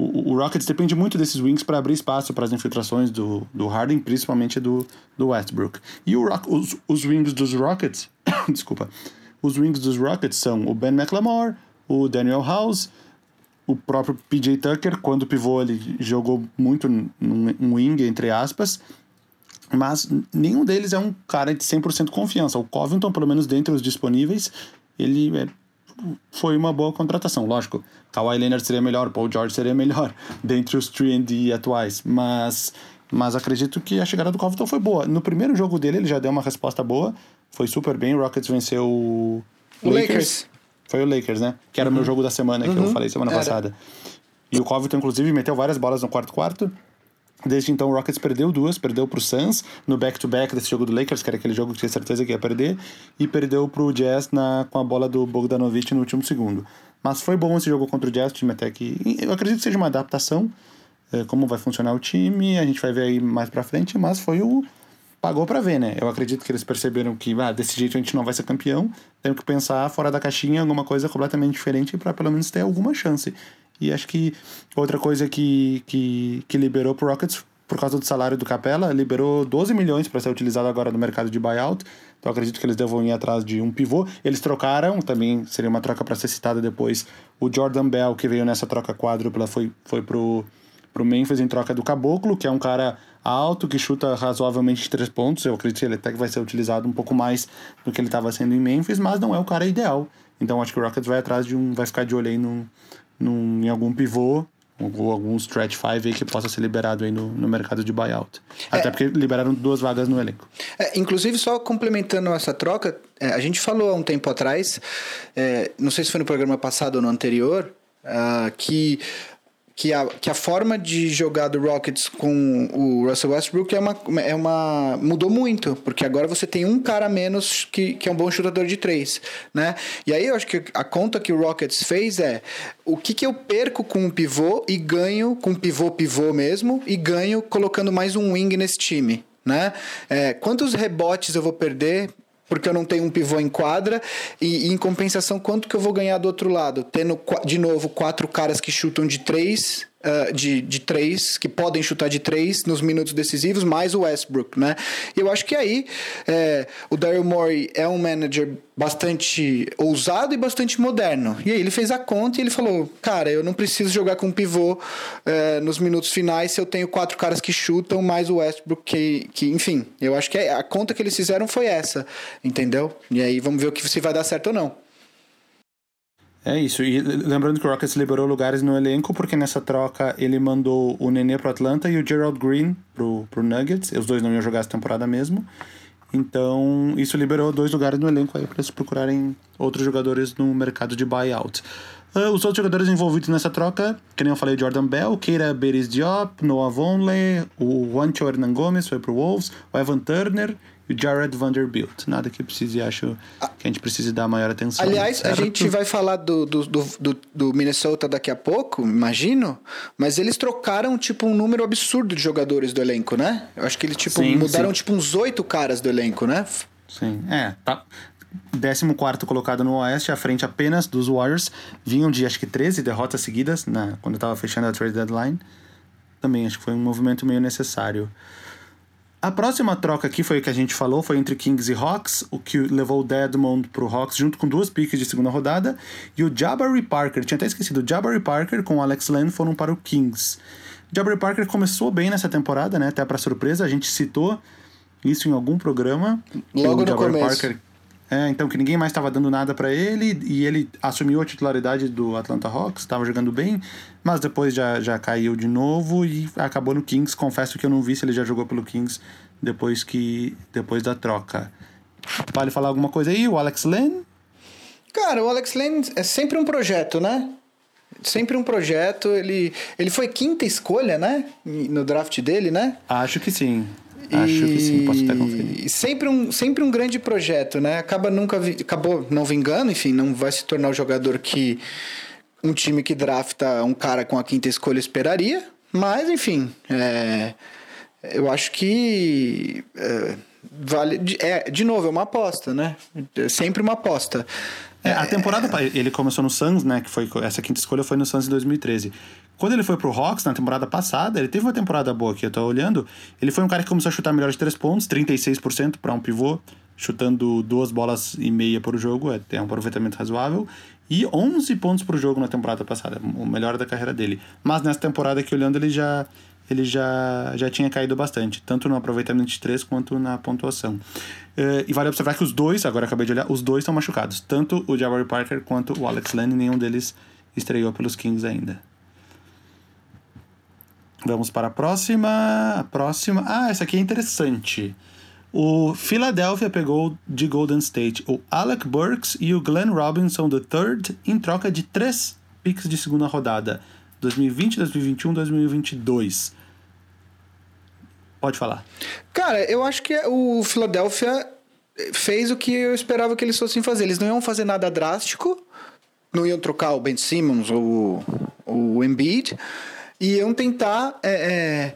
[SPEAKER 2] o, Rockets depende muito desses wings para abrir espaço para as infiltrações do, do Harden, principalmente do, do Westbrook. E o os, os wings dos Rockets, desculpa, os wings dos Rockets são o Ben McLemore, o Daniel House, o próprio PJ Tucker, quando pivô ele jogou muito num wing, entre aspas, mas nenhum deles é um cara de 100% confiança. O Covington, pelo menos dentre os disponíveis, ele é foi uma boa contratação. Lógico, Kawhi Leonard seria melhor, Paul George seria melhor dentre os 3D atuais, mas, mas acredito que a chegada do Covington foi boa. No primeiro jogo dele, ele já deu uma resposta boa, foi super bem. O Rockets venceu o,
[SPEAKER 3] o Lakers. Lakers.
[SPEAKER 2] Foi o Lakers, né? Que era o meu uhum. jogo da semana uhum. que eu uhum. falei semana era. passada. E o Covington, inclusive, meteu várias bolas no quarto-quarto. Desde então o Rockets perdeu duas, perdeu pro Suns no back-to-back -back desse jogo do Lakers, que era aquele jogo que tinha certeza que ia perder, e perdeu pro Jazz na, com a bola do Bogdanovich no último segundo. Mas foi bom esse jogo contra o Jazz, o time até que. Eu acredito que seja uma adaptação, é, como vai funcionar o time, a gente vai ver aí mais pra frente, mas foi o. Pagou para ver, né? Eu acredito que eles perceberam que ah, desse jeito a gente não vai ser campeão, temos que pensar fora da caixinha alguma coisa completamente diferente para pelo menos ter alguma chance. E acho que outra coisa que, que, que liberou pro Rockets, por causa do salário do Capela, liberou 12 milhões para ser utilizado agora no mercado de buyout. Então acredito que eles devam ir atrás de um pivô. Eles trocaram, também seria uma troca para ser citada depois. O Jordan Bell, que veio nessa troca quádrupla, foi, foi pro, pro Memphis em troca do Caboclo, que é um cara alto, que chuta razoavelmente três pontos. Eu acredito que ele até que vai ser utilizado um pouco mais do que ele estava sendo em Memphis, mas não é o cara ideal. Então acho que o Rockets vai atrás de um. vai ficar de olho aí num, num, em algum pivô ou algum stretch five aí que possa ser liberado aí no, no mercado de buyout. Até é, porque liberaram duas vagas no elenco.
[SPEAKER 3] É, inclusive, só complementando essa troca, é, a gente falou há um tempo atrás, é, não sei se foi no programa passado ou no anterior, uh, que que a, que a forma de jogar do Rockets com o Russell Westbrook é uma, é uma mudou muito, porque agora você tem um cara a menos que, que é um bom chutador de três, né? E aí eu acho que a conta que o Rockets fez é o que, que eu perco com o pivô e ganho com pivô pivô mesmo e ganho colocando mais um wing nesse time, né? É, quantos rebotes eu vou perder porque eu não tenho um pivô em quadra, e, e, em compensação, quanto que eu vou ganhar do outro lado? Tendo, de novo, quatro caras que chutam de três uh, de, de três, que podem chutar de três nos minutos decisivos, mais o Westbrook, né? Eu acho que aí é, o Daryl Morey é um manager bastante ousado e bastante moderno. E aí ele fez a conta e ele falou: Cara, eu não preciso jogar com pivô é, nos minutos finais se eu tenho quatro caras que chutam, mais o Westbrook, que, que enfim, eu acho que a conta que eles fizeram foi essa, entendeu? E aí vamos ver o que se vai dar certo ou não.
[SPEAKER 2] É isso. E lembrando que o Rockets liberou lugares no elenco, porque nessa troca ele mandou o Nenê pro Atlanta e o Gerald Green pro, pro Nuggets. Os dois não iam jogar essa temporada mesmo. Então, isso liberou dois lugares no elenco aí para eles procurarem outros jogadores no mercado de buyout. Uh, os outros jogadores envolvidos nessa troca, que nem eu falei, Jordan Bell, Keira Beres Diop, Noah Vonleh, o Juancho Hernan Gomes foi pro Wolves, o Evan Turner Jared Vanderbilt. Nada que precise, acho que a gente precise dar maior atenção.
[SPEAKER 3] Aliás,
[SPEAKER 2] certo?
[SPEAKER 3] a gente vai falar do, do, do, do, Minnesota daqui a pouco, imagino, mas eles trocaram, tipo, um número absurdo de jogadores do elenco, né? Eu acho que eles, tipo, sim, mudaram, sim. tipo, uns oito caras do elenco, né?
[SPEAKER 2] Sim, é, tá. 14 colocado no Oeste, à frente apenas dos Warriors. Vinham de acho que 13 derrotas seguidas na, quando estava fechando a trade deadline. Também acho que foi um movimento meio necessário. A próxima troca aqui foi o que a gente falou, foi entre Kings e Hawks, o que levou o Deadmond pro Hawks junto com duas piques de segunda rodada, e o Jabari Parker, tinha até esquecido, o Jabari Parker com o Alex Len foram para o Kings. Jabari Parker começou bem nessa temporada, né, até para surpresa, a gente citou isso em algum programa.
[SPEAKER 3] Logo no começo. Parker
[SPEAKER 2] é, então que ninguém mais estava dando nada para ele e ele assumiu a titularidade do Atlanta Hawks, estava jogando bem, mas depois já, já caiu de novo e acabou no Kings. Confesso que eu não vi se ele já jogou pelo Kings depois que depois da troca. Vale falar alguma coisa aí? O Alex Len?
[SPEAKER 3] Cara, o Alex Len é sempre um projeto, né? Sempre um projeto. Ele, ele foi quinta escolha, né? No draft dele, né?
[SPEAKER 2] Acho que sim. Acho que sim, posso até conferir.
[SPEAKER 3] Sempre um, sempre um grande projeto, né? Acaba nunca vi, acabou não vingando, enfim, não vai se tornar o jogador que um time que drafta um cara com a quinta escolha esperaria, mas enfim, é, eu acho que é, vale é de novo é uma aposta, né? É sempre uma aposta.
[SPEAKER 2] É, a temporada ele começou no Suns, né? Que foi essa quinta escolha foi no Suns em 2013. Quando ele foi pro Hawks na temporada passada, ele teve uma temporada boa aqui, eu tô olhando. Ele foi um cara que começou a chutar melhor de três pontos, 36% para um pivô, chutando duas bolas e meia por jogo, é, é um aproveitamento razoável. E 11 pontos por jogo na temporada passada, o melhor da carreira dele. Mas nessa temporada aqui olhando, ele já ele já, já tinha caído bastante, tanto no aproveitamento de três quanto na pontuação. Uh, e vale observar que os dois, agora acabei de olhar, os dois estão machucados. Tanto o Jabari Parker quanto o Alex Len, nenhum deles estreou pelos Kings ainda. Vamos para a próxima. A próxima. Ah, essa aqui é interessante. O Philadelphia pegou de Golden State o Alec Burks e o Glenn Robinson III em troca de três picks de segunda rodada: 2020, 2021, 2022. Pode falar.
[SPEAKER 3] Cara, eu acho que o Philadelphia fez o que eu esperava que eles fossem fazer. Eles não iam fazer nada drástico, não iam trocar o Ben Simmons ou o Embiid e iam tentar é, é,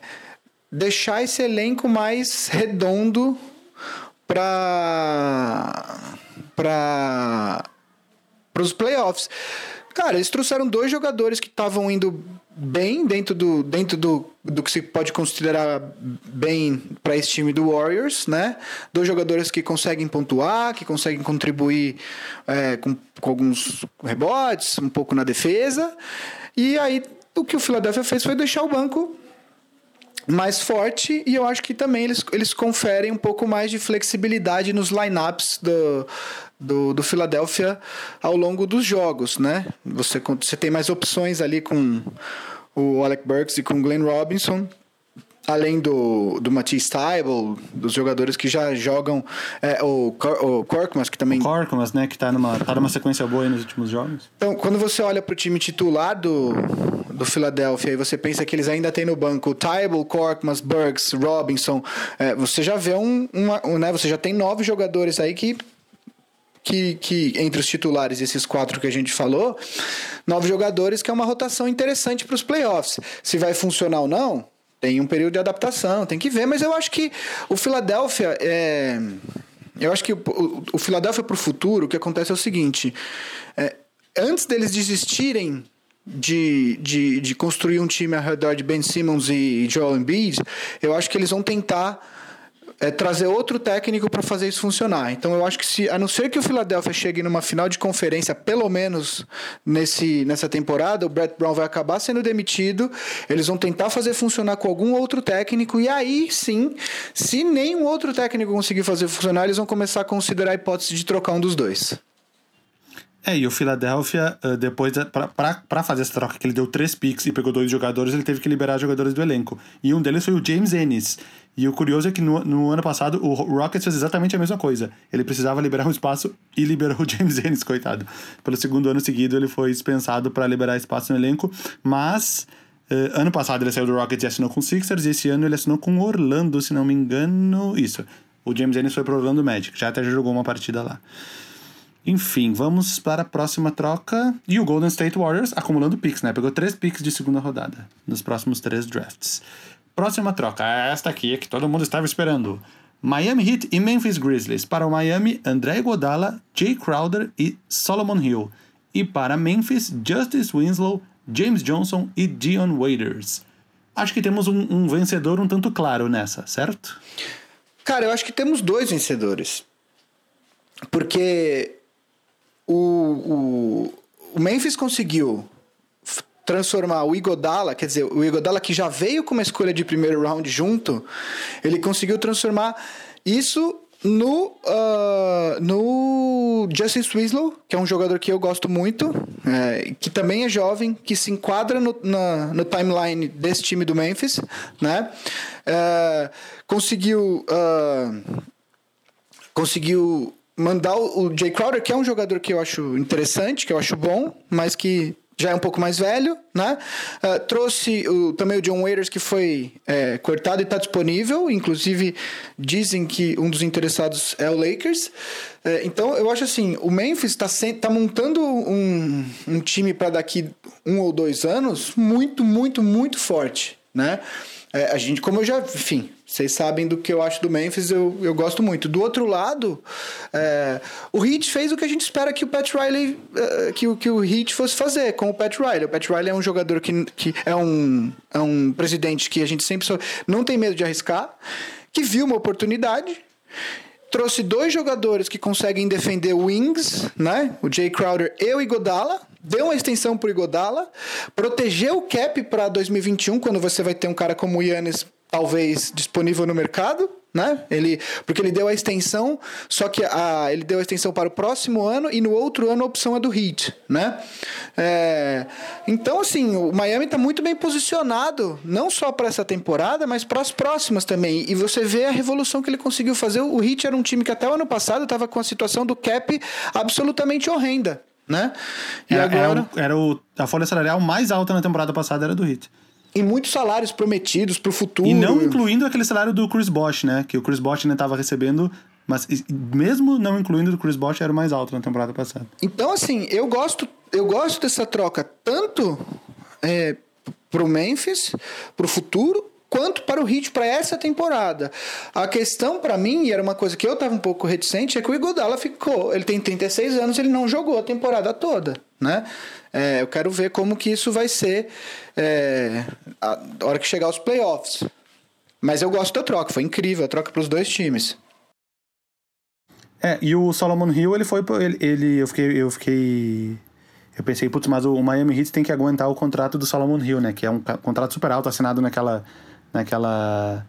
[SPEAKER 3] deixar esse elenco mais redondo para para os playoffs. Cara, eles trouxeram dois jogadores que estavam indo bem dentro do, dentro do, do que se pode considerar bem para esse time do Warriors, né? Dois jogadores que conseguem pontuar, que conseguem contribuir é, com, com alguns rebotes, um pouco na defesa. E aí o que o Philadelphia fez foi deixar o banco mais forte e eu acho que também eles, eles conferem um pouco mais de flexibilidade nos lineups do, do, do Philadelphia ao longo dos jogos, né? Você, você tem mais opções ali com o Alec Burks e com o Glenn Robinson além do, do Matisse Tybal, dos jogadores que já jogam, é, o, o Korkmaz, que também... O
[SPEAKER 2] Korkmaz, né, que está numa, tá numa sequência boa nos últimos jogos.
[SPEAKER 3] Então, quando você olha para o time titular do, do Philadelphia e você pensa que eles ainda têm no banco o Tybal, Korkmaz, Burks, Robinson, é, você já vê um, uma, um, né, você já tem nove jogadores aí que que, que entre os titulares, esses quatro que a gente falou, nove jogadores que é uma rotação interessante para os playoffs. Se vai funcionar ou não, tem um período de adaptação, tem que ver, mas eu acho que o Philadelphia é. Eu acho que o, o, Philadelphia para o futuro, o que acontece é o seguinte: é, antes deles desistirem de, de, de construir um time ao redor de Ben Simmons e Joel Embiid, eu acho que eles vão tentar é trazer outro técnico para fazer isso funcionar. Então eu acho que se a não ser que o Philadelphia chegue numa final de conferência, pelo menos nesse, nessa temporada, o Brett Brown vai acabar sendo demitido. Eles vão tentar fazer funcionar com algum outro técnico e aí sim, se nenhum outro técnico conseguir fazer funcionar, eles vão começar a considerar a hipótese de trocar um dos dois.
[SPEAKER 2] É, e o Philadelphia, uh, depois, para fazer essa troca, que ele deu três picks e pegou dois jogadores, ele teve que liberar jogadores do elenco. E um deles foi o James Ennis. E o curioso é que no, no ano passado o Rockets fez exatamente a mesma coisa. Ele precisava liberar um espaço e liberou o James Ennis, coitado. Pelo segundo ano seguido, ele foi dispensado para liberar espaço no elenco, mas. Uh, ano passado ele saiu do Rockets e assinou com o Sixers, e esse ano ele assinou com Orlando, se não me engano. Isso. O James Ennis foi pro Orlando Magic, já até jogou uma partida lá. Enfim, vamos para a próxima troca. E o Golden State Warriors acumulando picks, né? Pegou três picks de segunda rodada nos próximos três drafts. Próxima troca, esta aqui é que todo mundo estava esperando. Miami Heat e Memphis Grizzlies. Para o Miami, André Godala, Jay Crowder e Solomon Hill. E para Memphis, Justice Winslow, James Johnson e Dion Waiters. Acho que temos um, um vencedor um tanto claro nessa, certo?
[SPEAKER 3] Cara, eu acho que temos dois vencedores. Porque o, o, o Memphis conseguiu transformar o Igodala, quer dizer, o Igodala que já veio com uma escolha de primeiro round junto, ele conseguiu transformar isso no, uh, no Justice Winslow, que é um jogador que eu gosto muito, é, que também é jovem, que se enquadra no, na, no timeline desse time do Memphis, né? É, conseguiu uh, conseguiu mandar o, o Jay Crowder, que é um jogador que eu acho interessante, que eu acho bom, mas que já é um pouco mais velho, né? Uh, trouxe o, também o John Waiters, que foi é, cortado e está disponível. Inclusive, dizem que um dos interessados é o Lakers. É, então, eu acho assim, o Memphis está tá montando um, um time para daqui um ou dois anos muito, muito, muito forte, né? É, a gente, como eu já, enfim, vocês sabem do que eu acho do Memphis, eu, eu gosto muito. Do outro lado, é, o Heat fez o que a gente espera que o Pat Riley, é, que, que o Heat fosse fazer com o Pat Riley. O Pat Riley é um jogador que, que é, um, é um presidente que a gente sempre não tem medo de arriscar, que viu uma oportunidade trouxe dois jogadores que conseguem defender wings, né? O Jay Crowder e o Igodala. Deu uma extensão para o Igodala, protegeu o cap para 2021, quando você vai ter um cara como o Yannis talvez disponível no mercado, né? Ele, porque ele deu a extensão, só que a, ele deu a extensão para o próximo ano e no outro ano a opção é do Heat, né? É, então, assim, o Miami está muito bem posicionado, não só para essa temporada, mas para as próximas também. E você vê a revolução que ele conseguiu fazer. O Heat era um time que até o ano passado estava com a situação do cap absolutamente horrenda, né?
[SPEAKER 2] E era, agora... Era, o, era o, a folha salarial mais alta na temporada passada era do Heat
[SPEAKER 3] e muitos salários prometidos para o futuro.
[SPEAKER 2] E não incluindo aquele salário do Chris Bosh, né? Que o Chris Bosh ainda estava recebendo, mas mesmo não incluindo o Chris Bosh, era o mais alto na temporada passada.
[SPEAKER 3] Então, assim, eu gosto, eu gosto dessa troca tanto é, para o Memphis, para o futuro, quanto para o Heat para essa temporada. A questão para mim, e era uma coisa que eu estava um pouco reticente, é que o Igodala ficou. Ele tem 36 anos, ele não jogou a temporada toda, né? É, eu quero ver como que isso vai ser é, a hora que chegar os playoffs. Mas eu gosto da troca, foi incrível a troca para os dois times.
[SPEAKER 2] É, e o Solomon Hill, ele foi. Ele, ele, eu fiquei. Eu fiquei. Eu pensei, putz, mas o Miami Heat tem que aguentar o contrato do Solomon Hill, né? Que é um contrato super alto, assinado naquela. naquela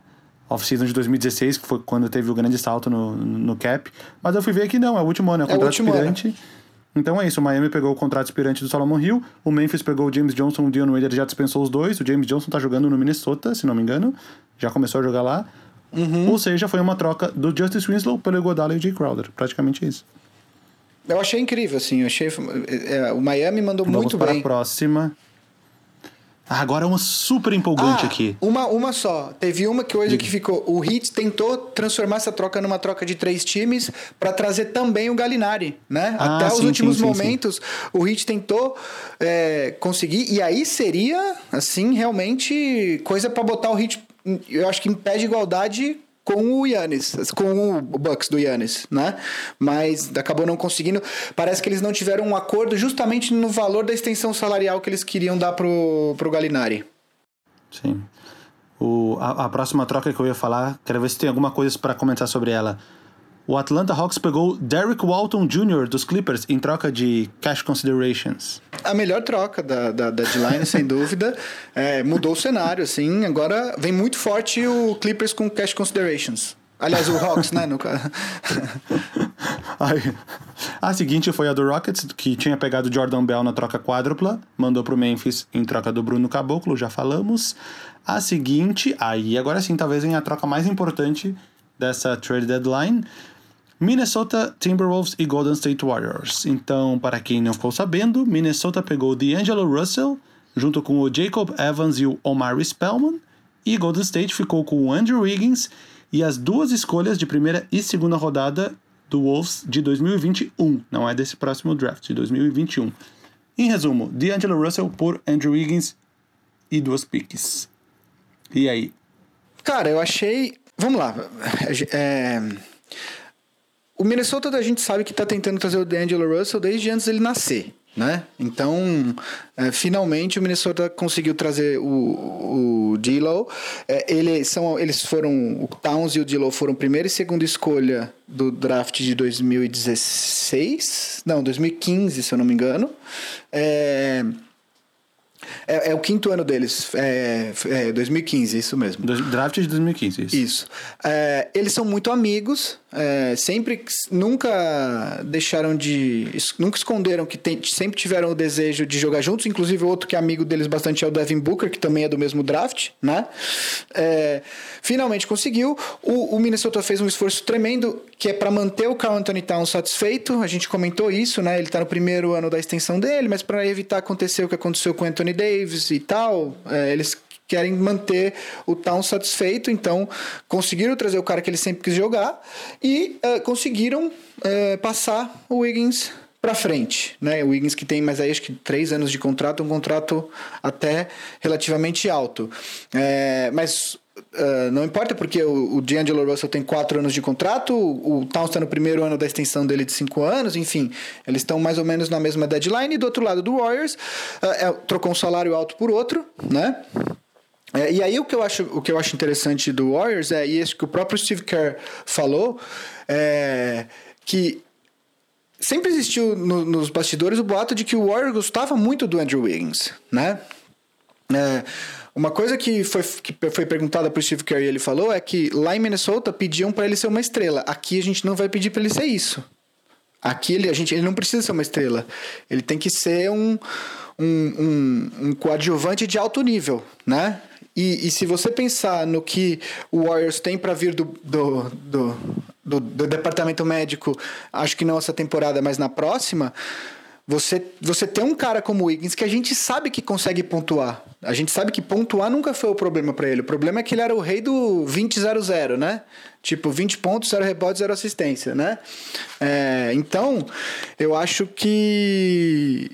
[SPEAKER 2] off-season de 2016, que foi quando teve o grande salto no, no cap. Mas eu fui ver que não, é o último ano, é o contrato é aspirante. Ano. Então é isso, o Miami pegou o contrato aspirante do Solomon Hill, o Memphis pegou o James Johnson, o Dion Wader já dispensou os dois, o James Johnson tá jogando no Minnesota, se não me engano, já começou a jogar lá. Uhum. Ou seja, foi uma troca do Justice Winslow pelo Iguodala e o Jay Crowder, praticamente isso.
[SPEAKER 3] Eu achei incrível, assim, eu achei... É, o Miami mandou
[SPEAKER 2] Vamos
[SPEAKER 3] muito
[SPEAKER 2] bem.
[SPEAKER 3] Vamos
[SPEAKER 2] para a próxima. Ah, agora é uma super empolgante
[SPEAKER 3] ah,
[SPEAKER 2] aqui.
[SPEAKER 3] Uma, uma só. Teve uma que hoje que ficou. O Heat tentou transformar essa troca numa troca de três times para trazer também o Galinari, né? Ah, Até sim, os últimos sim, momentos, o Heat tentou é, conseguir. E aí seria, assim, realmente coisa para botar o Heat. Eu acho que impede igualdade com o Yannis, com o Bucks do Yannis, né? Mas acabou não conseguindo. Parece que eles não tiveram um acordo justamente no valor da extensão salarial que eles queriam dar pro, pro Galinari.
[SPEAKER 2] Sim. O, a, a próxima troca que eu ia falar, quero ver se tem alguma coisa para comentar sobre ela o Atlanta Hawks pegou Derek Walton Jr. dos Clippers em troca de cash considerations.
[SPEAKER 3] A melhor troca da, da, deadline, sem dúvida. É, mudou o cenário, assim. Agora vem muito forte o Clippers com cash considerations. Aliás, o Hawks, né? No...
[SPEAKER 2] Aí, a seguinte foi a do Rockets, que tinha pegado Jordan Bell na troca quádrupla, mandou pro Memphis em troca do Bruno Caboclo, já falamos. A seguinte, aí agora sim, talvez em a troca mais importante dessa trade deadline, Minnesota Timberwolves e Golden State Warriors. Então, para quem não ficou sabendo, Minnesota pegou D'Angelo Russell, junto com o Jacob Evans e o Omar Spellman, e Golden State ficou com o Andrew Wiggins e as duas escolhas de primeira e segunda rodada do Wolves de 2021, não é desse próximo draft, de 2021. Em resumo, D'Angelo Russell por Andrew Wiggins e duas piques. E aí?
[SPEAKER 3] Cara, eu achei. Vamos lá. É... O Minnesota a gente sabe que está tentando trazer o D'Angelo Russell desde antes dele nascer né? Então, é, finalmente o Minnesota conseguiu trazer o, o D'Lo. É, eles, são, eles foram, o Towns e o D'Lo foram primeira e segunda escolha do draft de 2016, não, 2015, se eu não me engano. É, é, é, o quinto ano deles, é, é 2015, isso mesmo.
[SPEAKER 2] Draft de 2015, isso.
[SPEAKER 3] Isso. É, eles são muito amigos, é, sempre, nunca deixaram de, nunca esconderam que tem, sempre tiveram o desejo de jogar juntos, inclusive outro que é amigo deles bastante é o Devin Booker, que também é do mesmo draft, né? É, finalmente conseguiu. O, o, Minnesota fez um esforço tremendo, que é para manter o Carl Anthony Towns satisfeito, a gente comentou isso, né? Ele está no primeiro ano da extensão dele, mas para evitar acontecer o que aconteceu com o Anthony Davis e tal, é, eles querem manter o Town satisfeito, então conseguiram trazer o cara que ele sempre quis jogar e uh, conseguiram uh, passar o Wiggins para frente, né? O Wiggins que tem mais aí acho que três anos de contrato, um contrato até relativamente alto, é, mas Uh, não importa porque o, o D'Angelo Russell tem quatro anos de contrato, o, o Towns está no primeiro ano da extensão dele de cinco anos, enfim, eles estão mais ou menos na mesma deadline. E do outro lado do Warriors, uh, é, trocou um salário alto por outro, né? É, e aí o que, eu acho, o que eu acho interessante do Warriors é, e isso que o próprio Steve Kerr falou, é que sempre existiu no, nos bastidores o boato de que o Warriors gostava muito do Andrew Wiggins, né? É, uma coisa que foi, que foi perguntada para o Steve Kerr e ele falou é que lá em Minnesota pediam para ele ser uma estrela. Aqui a gente não vai pedir para ele ser isso. Aqui ele, a gente, ele não precisa ser uma estrela. Ele tem que ser um, um, um, um coadjuvante de alto nível, né? E, e, se você pensar no que o Warriors tem para vir do, do, do, do, do departamento médico, acho que não essa temporada, mas na próxima, você, você tem um cara como o Wiggins que a gente sabe que consegue pontuar. A gente sabe que pontuar nunca foi o problema para ele. O problema é que ele era o rei do 20-0-0, né? Tipo, 20 pontos, 0 rebote, 0 assistência, né? É, então, eu acho que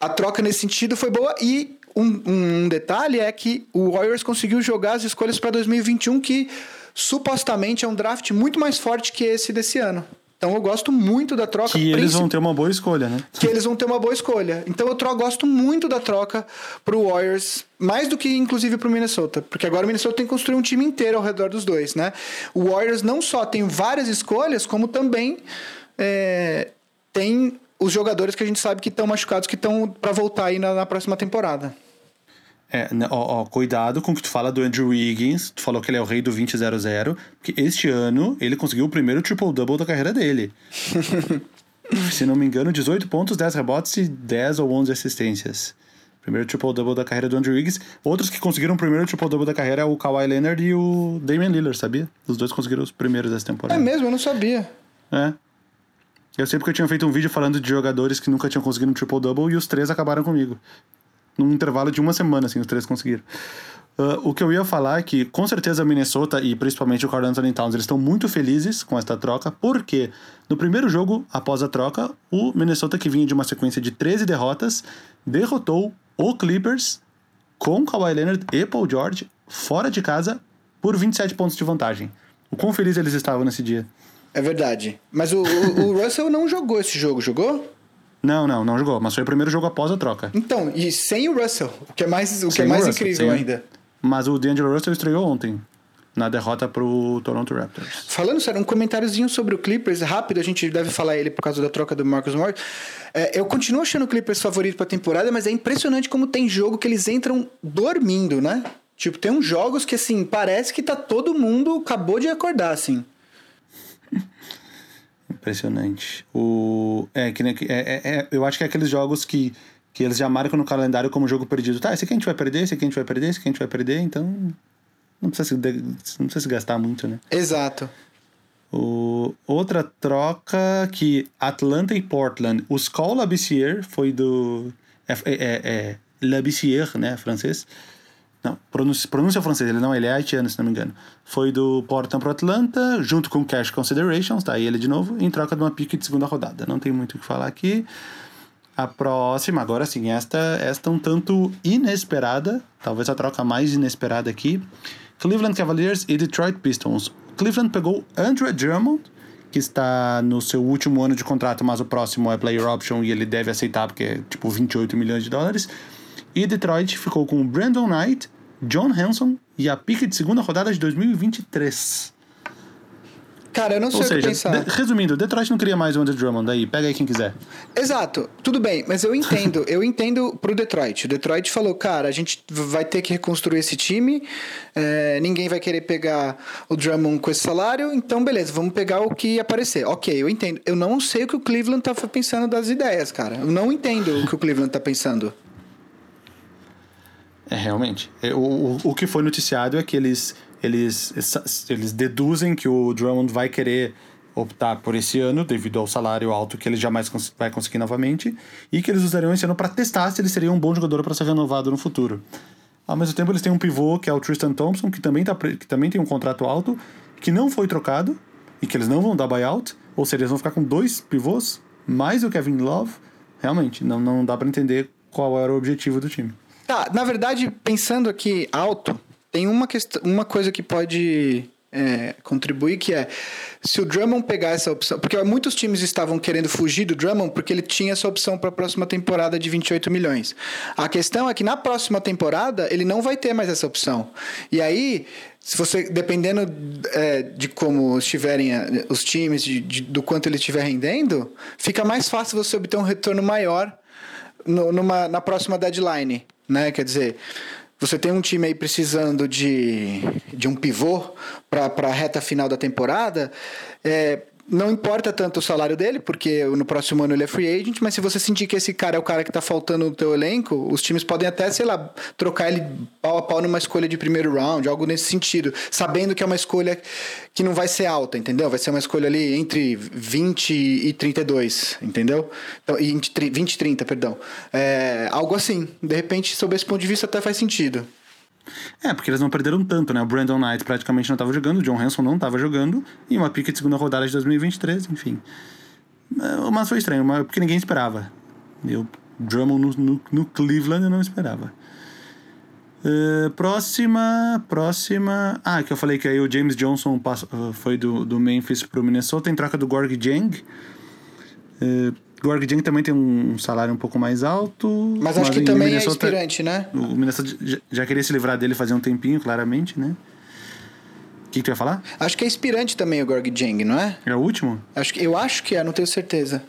[SPEAKER 3] a troca nesse sentido foi boa e um, um detalhe é que o Warriors conseguiu jogar as escolhas para 2021, que supostamente é um draft muito mais forte que esse desse ano. Então eu gosto muito da troca.
[SPEAKER 2] Que eles vão ter uma boa escolha, né?
[SPEAKER 3] Que eles vão ter uma boa escolha. Então eu gosto muito da troca pro Warriors, mais do que inclusive pro Minnesota. Porque agora o Minnesota tem que construir um time inteiro ao redor dos dois, né? O Warriors não só tem várias escolhas, como também é, tem os jogadores que a gente sabe que estão machucados, que estão para voltar aí na, na próxima temporada.
[SPEAKER 2] É, né, ó, ó, cuidado com o que tu fala do Andrew Wiggins. Tu falou que ele é o rei do 20-0-0. Porque este ano ele conseguiu o primeiro triple-double da carreira dele. Se não me engano, 18 pontos, 10 rebotes e 10 ou 11 assistências. Primeiro triple-double da carreira do Andrew Wiggins. Outros que conseguiram o primeiro triple-double da carreira é o Kawhi Leonard e o Damian Lillard, sabia? Os dois conseguiram os primeiros dessa temporada.
[SPEAKER 3] É mesmo? Eu não sabia.
[SPEAKER 2] É. Eu sei porque eu tinha feito um vídeo falando de jogadores que nunca tinham conseguido um triple-double e os três acabaram comigo num intervalo de uma semana, assim, os três conseguiram. Uh, o que eu ia falar é que, com certeza, Minnesota e principalmente o Carl Anthony Towns, eles estão muito felizes com esta troca, porque no primeiro jogo, após a troca, o Minnesota, que vinha de uma sequência de 13 derrotas, derrotou o Clippers com Kawhi Leonard e Paul George fora de casa por 27 pontos de vantagem. O quão feliz eles estavam nesse dia.
[SPEAKER 3] É verdade. Mas o, o, o Russell não jogou esse jogo, jogou?
[SPEAKER 2] Não, não, não jogou. Mas foi o primeiro jogo após a troca.
[SPEAKER 3] Então, e sem o Russell, o que é mais, o que é mais Russell, incrível ainda.
[SPEAKER 2] Mas o D'Angelo Russell estreou ontem. Na derrota pro Toronto Raptors.
[SPEAKER 3] Falando sério, um comentáriozinho sobre o Clippers, rápido, a gente deve falar ele por causa da troca do Marcus Morris. É, eu continuo achando o Clippers favorito pra temporada, mas é impressionante como tem jogo que eles entram dormindo, né? Tipo, tem uns jogos que, assim, parece que tá todo mundo acabou de acordar, assim.
[SPEAKER 2] Impressionante. O, é, que, é, é, é, eu acho que é aqueles jogos que, que eles já marcam no calendário como jogo perdido. Tá, esse aqui a gente vai perder, esse aqui a gente vai perder, esse aqui a gente vai perder, então não precisa se, não precisa se gastar muito, né?
[SPEAKER 3] Exato.
[SPEAKER 2] O, outra troca que Atlanta e Portland. O Skull Labissière foi do. É, é, é, Labissière, né? Francês. Não, pronúncia, pronúncia francesa, ele não, ele é haitiano, se não me engano. Foi do Portland pro Atlanta, junto com Cash Considerations, tá aí ele de novo, em troca de uma pique de segunda rodada. Não tem muito o que falar aqui. A próxima, agora sim, esta, esta um tanto inesperada, talvez a troca mais inesperada aqui. Cleveland Cavaliers e Detroit Pistons. Cleveland pegou Andrew Drummond, que está no seu último ano de contrato, mas o próximo é player option e ele deve aceitar porque é tipo 28 milhões de dólares. E Detroit ficou com Brandon Knight, John Hanson e a pique de segunda rodada de 2023.
[SPEAKER 3] Cara, eu não sei
[SPEAKER 2] Ou seja,
[SPEAKER 3] o que pensar.
[SPEAKER 2] de, resumindo, Detroit não queria mais o Andrew Drummond aí, pega aí quem quiser.
[SPEAKER 3] Exato, tudo bem, mas eu entendo, eu entendo pro Detroit. O Detroit falou, cara, a gente vai ter que reconstruir esse time, é, ninguém vai querer pegar o Drummond com esse salário, então beleza, vamos pegar o que aparecer. Ok, eu entendo. Eu não sei o que o Cleveland tá pensando das ideias, cara. Eu não entendo o que o Cleveland tá pensando.
[SPEAKER 2] É, realmente. É, o, o, que foi noticiado é que eles, eles, eles deduzem que o Drummond vai querer optar por esse ano, devido ao salário alto que ele jamais cons vai conseguir novamente, e que eles usariam esse ano para testar se ele seria um bom jogador para ser renovado no futuro. Ao mesmo tempo, eles têm um pivô, que é o Tristan Thompson, que também, tá, que também tem um contrato alto, que não foi trocado, e que eles não vão dar buyout, ou seja, eles vão ficar com dois pivôs, mais o Kevin Love. Realmente, não, não dá para entender qual era o objetivo do time.
[SPEAKER 3] Tá, na verdade, pensando aqui alto, tem uma, questão, uma coisa que pode é, contribuir, que é se o Drummond pegar essa opção. Porque muitos times estavam querendo fugir do Drummond porque ele tinha essa opção para a próxima temporada de 28 milhões. A questão é que na próxima temporada ele não vai ter mais essa opção. E aí. Se você, dependendo é, de como estiverem é, os times, de, de, do quanto ele estiver rendendo, fica mais fácil você obter um retorno maior no, numa, na próxima deadline né? Quer dizer, você tem um time aí precisando de, de um pivô para a reta final da temporada, é, não importa tanto o salário dele, porque no próximo ano ele é free agent, mas se você sentir que esse cara é o cara que está faltando no teu elenco, os times podem até, sei lá, trocar ele pau a pau numa escolha de primeiro round, algo nesse sentido, sabendo que é uma escolha que não vai ser alta, entendeu? Vai ser uma escolha ali entre 20 e 32, entendeu? Então, 20 e 30, perdão. É, algo assim. De repente, sob esse ponto de vista, até faz sentido.
[SPEAKER 2] É, porque eles não perderam tanto, né? O Brandon Knight praticamente não estava jogando, o John Hanson não estava jogando, e uma pique de segunda rodada de 2023, enfim. É, mas foi estranho, porque ninguém esperava. Eu, Drummond no, no, no Cleveland eu não esperava. Uh, próxima, próxima. Ah, que eu falei que aí o James Johnson passou, foi do, do Memphis pro Minnesota em troca do Gorg Jang. Uh, Gorg Jang também tem um salário um pouco mais alto.
[SPEAKER 3] Mas acho mas que também é Minnesota, é inspirante, né?
[SPEAKER 2] O Minnesota já, queria se livrar dele fazer um tempinho, claramente, né? O que, que tu ia falar?
[SPEAKER 3] Acho que é inspirante também o Gorg Jang, não é?
[SPEAKER 2] É o último?
[SPEAKER 3] Acho que, eu acho que é, não tenho certeza.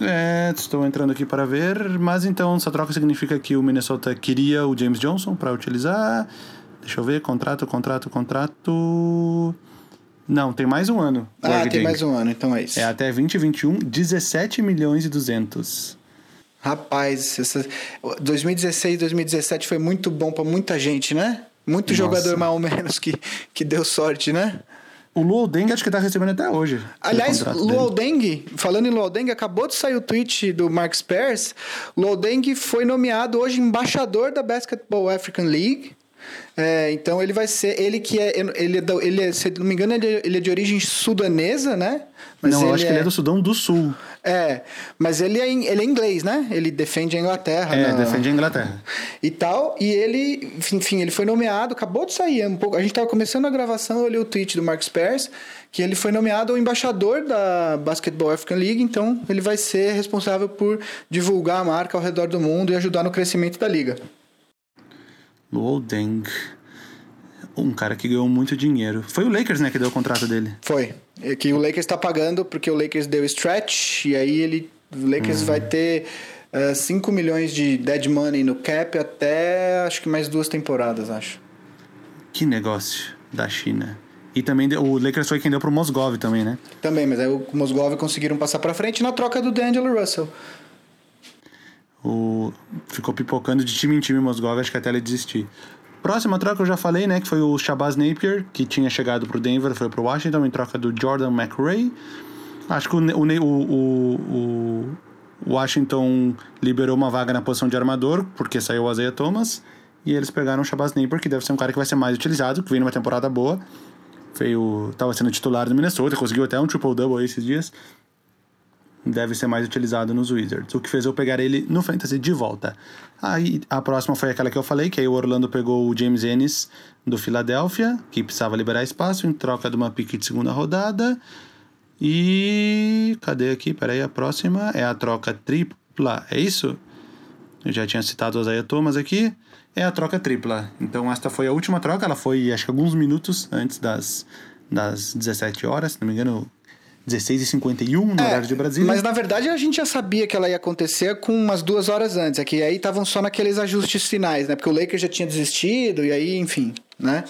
[SPEAKER 2] É, estou entrando aqui para ver, mas então essa troca significa que o Minnesota queria o James Johnson para utilizar. Deixa eu ver, contrato, contrato, contrato. Não, tem mais um ano.
[SPEAKER 3] Ah, tem mais um ano, então é isso.
[SPEAKER 2] É até 2021, 17 milhões e 200.
[SPEAKER 3] Rapaz, essa... 2016, 2017 foi muito bom para muita gente, né? Muito Nossa. jogador mais ou menos que, que deu sorte, né?
[SPEAKER 2] O Luol Deng acho que tá recebendo até hoje.
[SPEAKER 3] Aliás, Luol Deng, falando em Luol Deng, acabou de sair o tweet do Mark Spears. Luol Deng foi nomeado hoje embaixador da Basketball African League. É, então ele vai ser. Ele que é. Ele é, ele é se não me engano, ele é, ele é de origem sudanesa, né?
[SPEAKER 2] Mas não, eu acho que ele é, é do Sudão do Sul.
[SPEAKER 3] É, mas ele é, ele é inglês, né? Ele defende a Inglaterra.
[SPEAKER 2] É, na... defende a Inglaterra.
[SPEAKER 3] E tal. E ele, enfim, ele foi nomeado, acabou de sair. Um pouco, a gente estava começando a gravação, eu li o tweet do Mark Spears, que ele foi nomeado o embaixador da Basketball African League, então ele vai ser responsável por divulgar a marca ao redor do mundo e ajudar no crescimento da liga.
[SPEAKER 2] Luol Deng. Um cara que ganhou muito dinheiro. Foi o Lakers, né, que deu o contrato dele.
[SPEAKER 3] Foi. É que o Lakers está pagando porque o Lakers deu stretch e aí ele, o Lakers hum. vai ter uh, eh, 5 milhões de dead money no cap até acho que mais duas temporadas, acho.
[SPEAKER 2] Que negócio da China. E também deu- o Lakers foi quem deu pro Mosgov também, né?
[SPEAKER 3] Também, mas aí o Mosgov conseguiram passar pra frente na troca do D'Angelo Russell.
[SPEAKER 2] O... Ficou pipocando de time em time o Mosgov, acho que até ele desistir. Próxima troca eu já falei, né? Que foi o Shabazz Napier, que tinha chegado pro Denver, foi pro Washington em troca do Jordan McRae. Acho que o, o, o, o Washington liberou uma vaga na posição de armador, porque saiu o Isaiah Thomas. E eles pegaram o Shabazz Napier, que deve ser um cara que vai ser mais utilizado, que vem numa temporada boa. Veio, tava sendo titular do Minnesota, conseguiu até um triple-double esses dias deve ser mais utilizado nos Wizards. O que fez eu pegar ele no Fantasy de volta. Aí a próxima foi aquela que eu falei, que aí o Orlando pegou o James Ennis do Philadelphia, que precisava liberar espaço em troca de uma pique de segunda rodada. E cadê aqui? Peraí, a próxima é a troca tripla. É isso? Eu já tinha citado o Isaiah Thomas aqui. É a troca tripla. Então esta foi a última troca, ela foi acho que alguns minutos antes das, das 17 horas, se não me engano, 16h51 no horário de Brasília.
[SPEAKER 3] Mas na verdade a gente já sabia que ela ia acontecer com umas duas horas antes. É que aí estavam só naqueles ajustes finais, né? Porque o Lakers já tinha desistido e aí, enfim, né?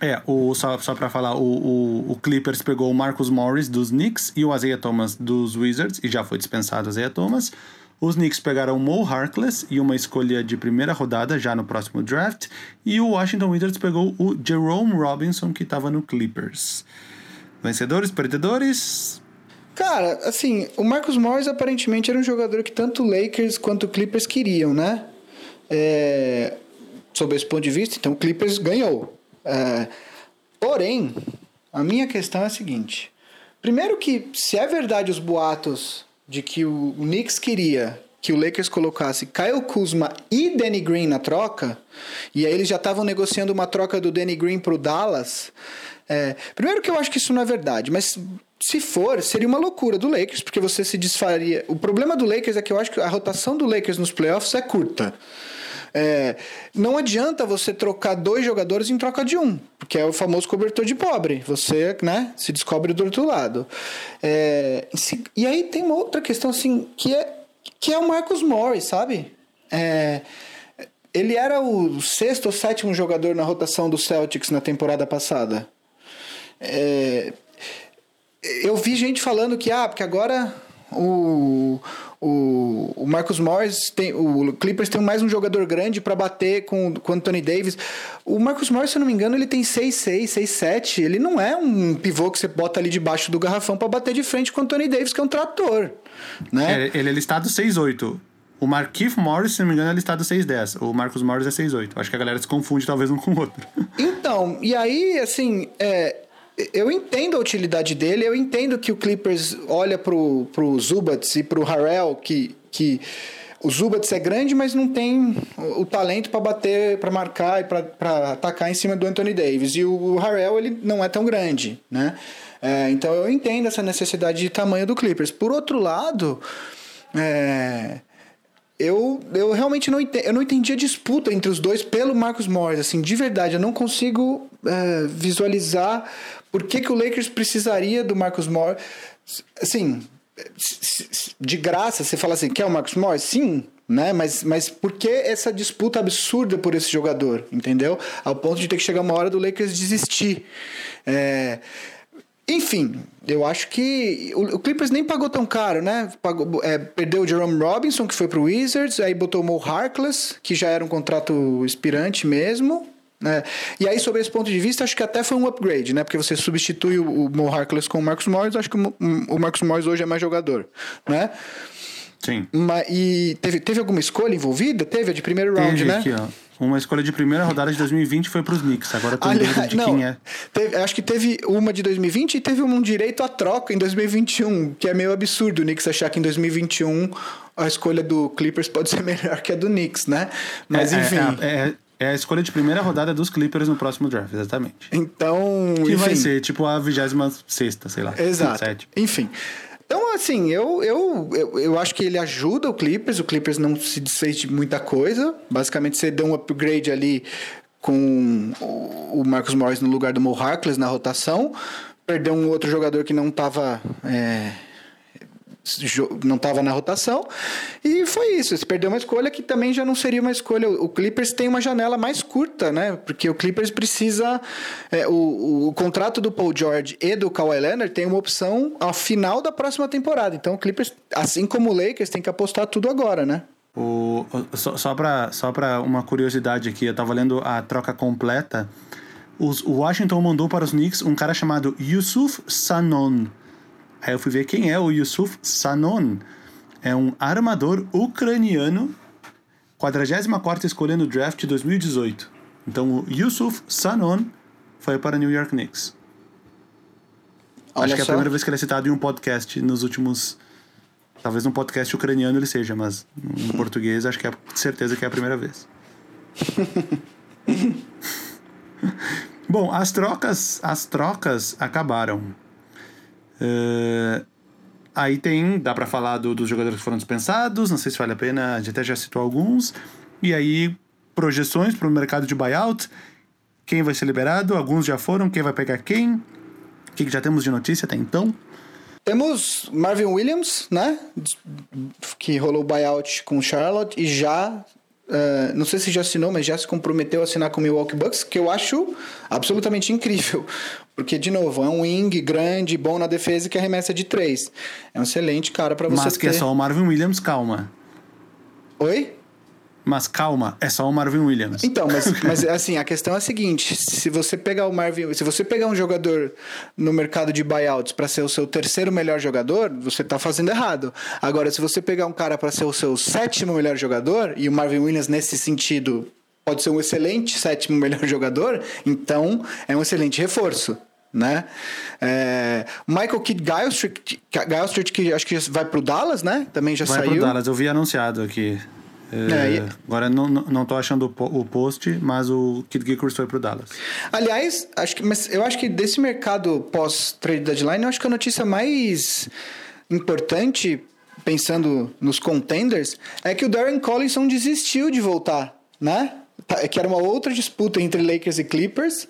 [SPEAKER 2] É, o, só, só pra falar, o, o, o Clippers pegou o Marcus Morris dos Knicks e o Isaiah Thomas dos Wizards, e já foi dispensado o Isaiah Thomas. Os Knicks pegaram o Mo Harkless e uma escolha de primeira rodada já no próximo draft. E o Washington Wizards pegou o Jerome Robinson, que estava no Clippers. Vencedores, perdedores.
[SPEAKER 3] Cara, assim, o Marcus Morris aparentemente era um jogador que tanto o Lakers quanto o Clippers queriam, né? É, sob esse ponto de vista, então o Clippers ganhou. É, porém, a minha questão é a seguinte: primeiro que se é verdade os boatos de que o Knicks queria que o Lakers colocasse Kyle Kuzma e Danny Green na troca, e aí eles já estavam negociando uma troca do Danny Green pro Dallas. É, primeiro que eu acho que isso não é verdade, mas se for, seria uma loucura do Lakers, porque você se desfaria. O problema do Lakers é que eu acho que a rotação do Lakers nos playoffs é curta. É, não adianta você trocar dois jogadores em troca de um, porque é o famoso cobertor de pobre. Você né, se descobre do outro lado. É, e aí tem uma outra questão assim, que é, que é o Marcus Morris, sabe? É, ele era o sexto ou sétimo jogador na rotação do Celtics na temporada passada. É, eu vi gente falando que, ah, porque agora o, o, o Marcus Morris tem. O Clippers tem mais um jogador grande para bater com, com o Anthony Davis. O Marcus Morris, se eu não me engano, ele tem 6'6, 6'7. Ele não é um pivô que você bota ali debaixo do garrafão para bater de frente com o Anthony Davis, que é um trator. Né?
[SPEAKER 2] É, ele é listado 6'8". O Marquise Morris, se não me engano, é listado 6'10". O Marcus Morris é 6'8". Acho que a galera se confunde talvez um com o outro.
[SPEAKER 3] Então, e aí, assim, é, eu entendo a utilidade dele, eu entendo que o Clippers olha pro, pro Zubats e pro Harrell, que, que o Zubats é grande, mas não tem o, o talento para bater, para marcar e para atacar em cima do Anthony Davis. E o, o Harrell, ele não é tão grande, né? É, então eu entendo essa necessidade de tamanho do Clippers. Por outro lado, é, eu, eu realmente não entendi, eu não entendi a disputa entre os dois pelo Marcus Morris, assim, de verdade, eu não consigo é, visualizar por que, que o Lakers precisaria do Marcus Morris. Assim, de graça, você fala assim, quer o Marcus Morris? Sim, né? Mas, mas por que essa disputa absurda por esse jogador, entendeu? Ao ponto de ter que chegar uma hora do Lakers desistir. É, enfim, eu acho que o, o Clippers nem pagou tão caro, né? Pagou, é, perdeu o Jerome Robinson, que foi pro Wizards, aí botou o Mo Harkless, que já era um contrato expirante mesmo. Né? E aí, sobre esse ponto de vista, acho que até foi um upgrade, né? Porque você substitui o, o Mo Harkless com o Marcus Morris, acho que o, o Marcus Morris hoje é mais jogador, né?
[SPEAKER 2] Sim.
[SPEAKER 3] E teve, teve alguma escolha envolvida? Teve a de primeiro round,
[SPEAKER 2] Teve
[SPEAKER 3] né?
[SPEAKER 2] aqui, ó. Uma escolha de primeira rodada de 2020 foi pros Knicks. Agora tô
[SPEAKER 3] Aliás,
[SPEAKER 2] de
[SPEAKER 3] não,
[SPEAKER 2] quem é.
[SPEAKER 3] teve- acho que teve uma de 2020 e teve um direito à troca em 2021, que é meio absurdo o Knicks achar que em 2021 a escolha do Clippers pode ser melhor que a do Knicks, né? Mas
[SPEAKER 2] É-
[SPEAKER 3] enfim.
[SPEAKER 2] É, é, é a escolha de primeira rodada dos Clippers no próximo draft, exatamente.
[SPEAKER 3] Então.
[SPEAKER 2] Que vai
[SPEAKER 3] enfim.
[SPEAKER 2] ser tipo a 26 sei lá.
[SPEAKER 3] Exato.
[SPEAKER 2] 27.
[SPEAKER 3] Enfim. Então, assim, eu, eu, eu, eu acho que ele ajuda o Clippers. O Clippers não se desfez de muita coisa. Basicamente, você deu um upgrade ali com o Marcus Morris no lugar do Mo Harkless na rotação. Perdeu um outro jogador que não estava não estava na rotação. E foi isso. Você perdeu uma escolha que também já não seria uma escolha. O Clippers tem uma janela mais curta, né? Porque o Clippers precisa. É, o, o, o, contrato do Paul George e do Kawhi Leonard tem uma opção ao final da próxima temporada. Então o Clippers, assim como o Lakers, tem que apostar tudo agora, né?
[SPEAKER 2] O, só só para só uma curiosidade aqui, eu estava lendo a troca completa. Os, o Washington mandou para os Knicks um cara chamado Yusuf Sanon Aí eu fui ver quem é o Yusuf Sanon. É um armador ucraniano, 44 escolha no draft de 2018. Então o Yusuf Sanon foi para New York Knicks. Olha Acho que é a primeira vez que ele é citado em um podcast nos últimos. Talvez num podcast ucraniano ele seja, mas no português acho que é certeza que é a primeira vez. Bom, as trocas, as trocas acabaram. Uh, aí tem, dá para falar do, dos jogadores que foram dispensados, não sei se vale a pena, a gente até já citou alguns. E aí, projeções para o mercado de buyout, quem vai ser liberado, alguns já foram, quem vai pegar quem, o que já temos de notícia até então.
[SPEAKER 3] Temos Marvin Williams, né? Que rolou o buyout com Charlotte e já Uh, não sei se já assinou, mas já se comprometeu a assinar com o Milwaukee Bucks, que eu acho absolutamente incrível. Porque, de novo, é um wing grande, bom na defesa e que arremessa de três. É um excelente cara para você
[SPEAKER 2] Mas que é só o Marvin Williams, calma.
[SPEAKER 3] Oi?
[SPEAKER 2] Mas calma, é só o Marvin Williams.
[SPEAKER 3] Então, mas, mas assim, a questão é a seguinte: se você pegar o Marvin, se você pegar um jogador no mercado de buyouts para ser o seu terceiro melhor jogador, você está fazendo errado. Agora, se você pegar um cara para ser o seu sétimo melhor jogador, e o Marvin Williams nesse sentido pode ser um excelente sétimo melhor jogador, então é um excelente reforço. Né? É, Michael Kidd Gilstreet, que acho que vai para o Dallas, né? Também já
[SPEAKER 2] vai
[SPEAKER 3] saiu.
[SPEAKER 2] Vai para o Dallas, eu vi anunciado aqui. É, é, agora não, não tô achando o post, mas o Kid Gilchrist foi pro Dallas.
[SPEAKER 3] Aliás, acho que, mas eu acho que desse mercado pós-trade deadline, eu acho que a notícia mais importante, pensando nos contenders, é que o Darren Collinson desistiu de voltar, né? Tá, que era uma outra disputa entre Lakers e Clippers.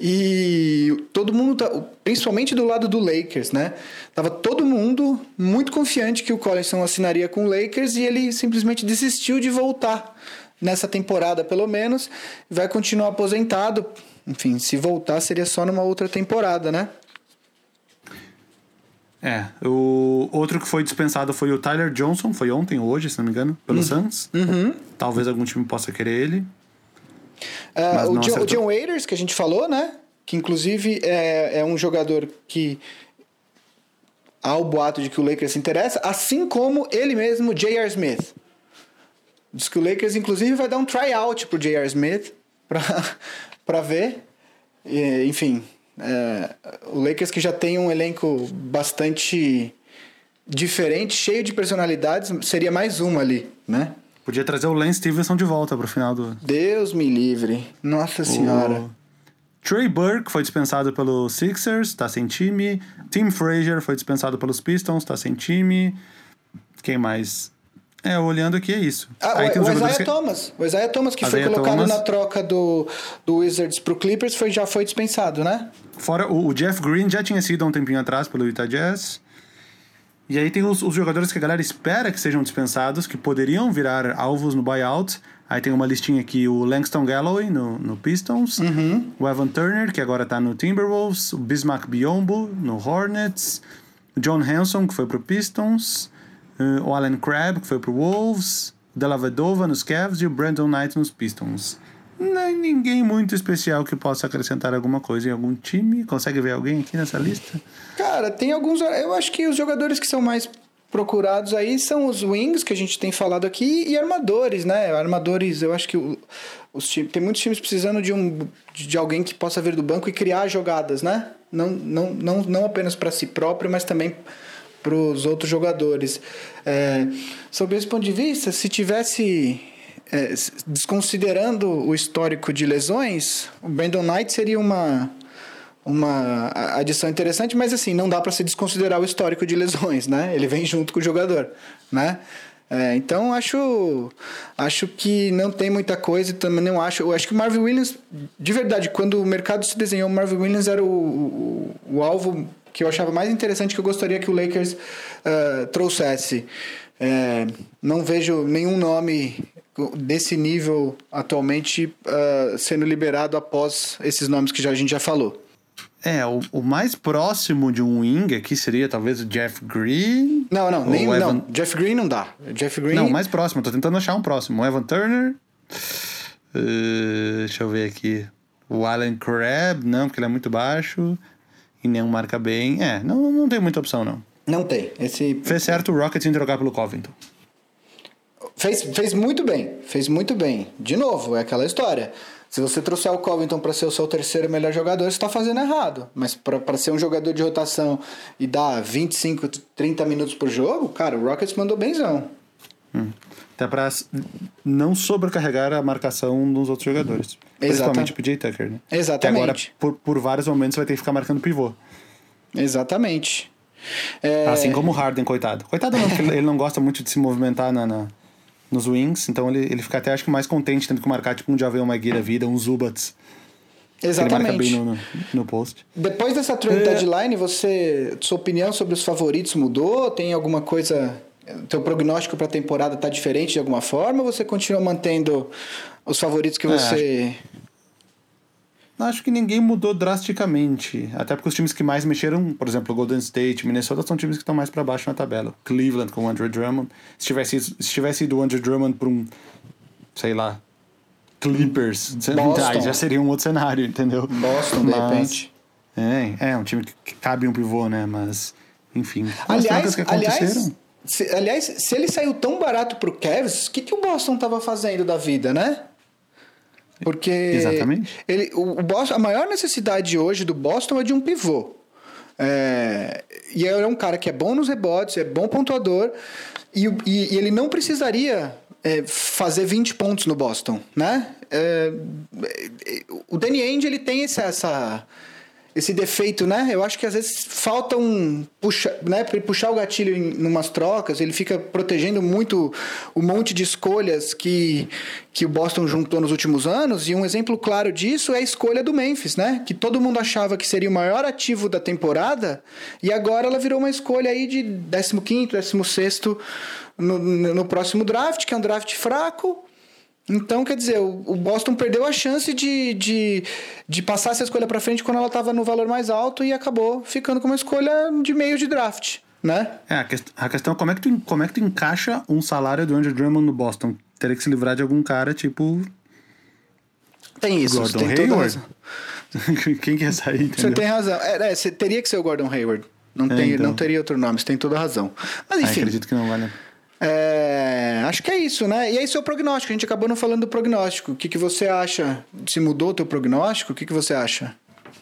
[SPEAKER 3] E todo mundo, tá, principalmente do lado do Lakers, né? Tava todo mundo muito confiante que o Collinson assinaria com o Lakers e ele simplesmente desistiu de voltar nessa temporada, pelo menos. Vai continuar aposentado. Enfim, se voltar seria só numa outra temporada, né?
[SPEAKER 2] É, o outro que foi dispensado foi o Tyler Johnson, foi ontem ou hoje, se não me engano, pelo uhum. Suns.
[SPEAKER 3] Uhum.
[SPEAKER 2] Talvez algum time possa querer ele.
[SPEAKER 3] Uh, o, John, o, John, Waiters, que a gente falou, né? Que inclusive é, é um jogador que há o boato de que o Lakers se interessa, assim como ele mesmo, J.R. Smith. Diz que o Lakers, inclusive, vai dar um tryout pro J.R. Smith para ver. E, enfim, é, o Lakers que já tem um elenco bastante diferente, cheio de personalidades, seria mais uma ali, né?
[SPEAKER 2] Podia trazer o Lance Stevenson de volta pro final do.
[SPEAKER 3] Deus me livre. Nossa senhora. O...
[SPEAKER 2] Trey Burke foi dispensado pelo Sixers, tá sem time. Tim Frazier foi dispensado pelos Pistons, tá sem time. Quem mais? É, olhando aqui é isso.
[SPEAKER 3] Ah, Aí o, tem o Isaiah que... Thomas. O Isaiah Thomas, que Isaiah foi colocado Thomas. na troca do, do Wizards pro Clippers, foi, já foi dispensado, né?
[SPEAKER 2] Fora o, o Jeff Green já tinha sido há um tempinho atrás pelo Utah Jazz. E aí tem os, os, jogadores que a galera espera que sejam dispensados, que poderiam virar alvos no buyout. Aí tem uma listinha aqui, o Langston Galloway no, no Pistons,
[SPEAKER 3] uhum.
[SPEAKER 2] o Evan Turner, que agora tá no Timberwolves, o Bismack Biombo no Hornets, o John Hanson, que foi pro Pistons, uh, o Alan Crabb, que foi pro Wolves, o Della Vedova nos Cavs e o Brandon Knight nos Pistons. É ninguém muito especial que possa acrescentar alguma coisa em algum time. Consegue ver alguém aqui nessa lista?
[SPEAKER 3] Cara, tem alguns. Eu acho que os jogadores que são mais procurados aí são os wings que a gente tem falado aqui e armadores, né? Armadores, eu acho que os times, tem muitos times precisando de um de alguém que possa vir do banco e criar jogadas, né? Não, não, não, não apenas para si próprio, mas também para os outros jogadores. É, sob esse ponto de vista, se tivesse é, desconsiderando o histórico de lesões, o Brandon Knight seria uma, uma adição interessante, mas assim, não dá para se desconsiderar o histórico de lesões, né? Ele vem junto com o jogador, né? É, então acho acho que não tem muita coisa também não acho eu acho que o Marvin Williams de verdade quando o mercado se desenhou o Marvin Williams era o, o, o alvo que eu achava mais interessante que eu gostaria que o Lakers uh, trouxesse. É, não vejo nenhum nome desse nível atualmente uh, sendo liberado após esses nomes que já, a gente já falou.
[SPEAKER 2] É, o, o, mais próximo de um wing aqui seria talvez o Jeff Green.
[SPEAKER 3] Não, não, nem Evan... não. Jeff Green não dá. Jeff Green.
[SPEAKER 2] Não, mais próximo, tô tentando achar um próximo. O Evan Turner. Uh, deixa eu ver aqui. O Allen Crab, não, porque ele é muito baixo. E nenhum marca bem. É, não, não tem muita opção, não.
[SPEAKER 3] Não tem. Esse...
[SPEAKER 2] Fez certo o Rockets em trocar pelo Covington.
[SPEAKER 3] Fez, fez muito bem, fez muito bem. De novo, é aquela história. Se você trouxer o Covington para ser o seu terceiro melhor jogador, você está fazendo errado. Mas para ser um jogador de rotação e dar 25, 30 minutos por jogo, cara, o Rockets mandou benzão.
[SPEAKER 2] Hum. Até para não sobrecarregar a marcação dos outros jogadores. Principalmente o PJ Tucker, né?
[SPEAKER 3] Exatamente.
[SPEAKER 2] Que agora, por, por vários momentos, vai ter que ficar marcando pivô.
[SPEAKER 3] Exatamente.
[SPEAKER 2] É... Assim como o Harden, coitado. Coitado não, porque ele não gosta muito de se movimentar na, na nos wings, então ele, ele fica até acho que mais contente tendo que marcar tipo um Javel Magui da vida, um Zubats.
[SPEAKER 3] Exatamente.
[SPEAKER 2] Ele marca bem no, no, no post.
[SPEAKER 3] Depois dessa trade é... deadline, você, sua opinião sobre os favoritos mudou? Tem alguma coisa teu prognóstico para a temporada tá diferente de alguma forma ou você continua mantendo os favoritos que é, você
[SPEAKER 2] Acho que ninguém mudou drasticamente. Até porque os times que mais mexeram, por exemplo, Golden State, Minnesota, são times que estão mais para baixo na tabela. Cleveland com o Andrew Drummond. Se tivesse, se tivesse ido o Andrew Drummond para um, sei lá, Clippers, Boston. já seria um outro cenário, entendeu?
[SPEAKER 3] Boston, Mas, de repente.
[SPEAKER 2] É, é um time que cabe um pivô, né? Mas, enfim.
[SPEAKER 3] Aliás, que aliás, se, aliás, se ele saiu tão barato pro Cavs, o que, que o Boston tava fazendo da vida, né? Porque
[SPEAKER 2] Exatamente.
[SPEAKER 3] Ele, o Boston, a maior necessidade hoje do Boston é de um pivô. É, e é um cara que é bom nos rebotes, é bom pontuador, e, e, e ele não precisaria é, fazer 20 pontos no Boston, né? É, o Danny Ainge, ele tem essa, essa esse defeito, né? Eu acho que às vezes falta um puxa, né? Para puxar o gatilho em umas trocas, ele fica protegendo muito o monte de escolhas que, que o Boston juntou nos últimos anos. E um exemplo claro disso é a escolha do Memphis, né? Que todo mundo achava que seria o maior ativo da temporada e agora ela virou uma escolha aí de 15 16 no, no próximo draft, que é um draft fraco então, quer dizer, o Boston perdeu a chance de, de, de passar essa escolha para frente quando ela estava no valor mais alto e acabou ficando com uma escolha de meio de draft, né?
[SPEAKER 2] É, a, quest a questão é como é, que tu, como é que tu encaixa um salário do Andrew Drummond no Boston? Teria que se livrar de algum cara tipo...
[SPEAKER 3] Tem isso, Gordon tem Hayward.
[SPEAKER 2] Quem quer sair, entendeu? Você
[SPEAKER 3] tem razão. É, é, teria que ser o Gordon Hayward. Não, é, tem, então. não teria outro nome, você tem toda a razão. Mas ah, enfim...
[SPEAKER 2] Ah, acredito que não vale...
[SPEAKER 3] É, acho que é isso, né? E aí, seu prognóstico. A gente acabou não falando do prognóstico. O que, que você acha? Se mudou o teu prognóstico? O que, que você acha?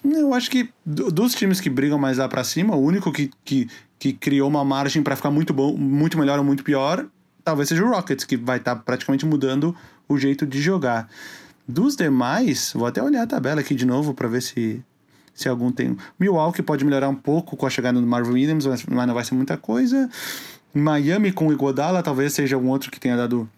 [SPEAKER 2] Eu acho que dos times que brigam mais lá para cima, o único que, que, que criou uma margem para ficar muito bom, muito melhor ou muito pior, talvez seja o Rockets, que vai estar tá praticamente mudando o jeito de jogar. Dos demais, vou até olhar a tabela aqui de novo para ver se, se algum tem. Milwaukee pode melhorar um pouco com a chegada do Marvin Williams, mas não vai ser muita coisa. Miami com o Igodala talvez seja um outro que tenha dado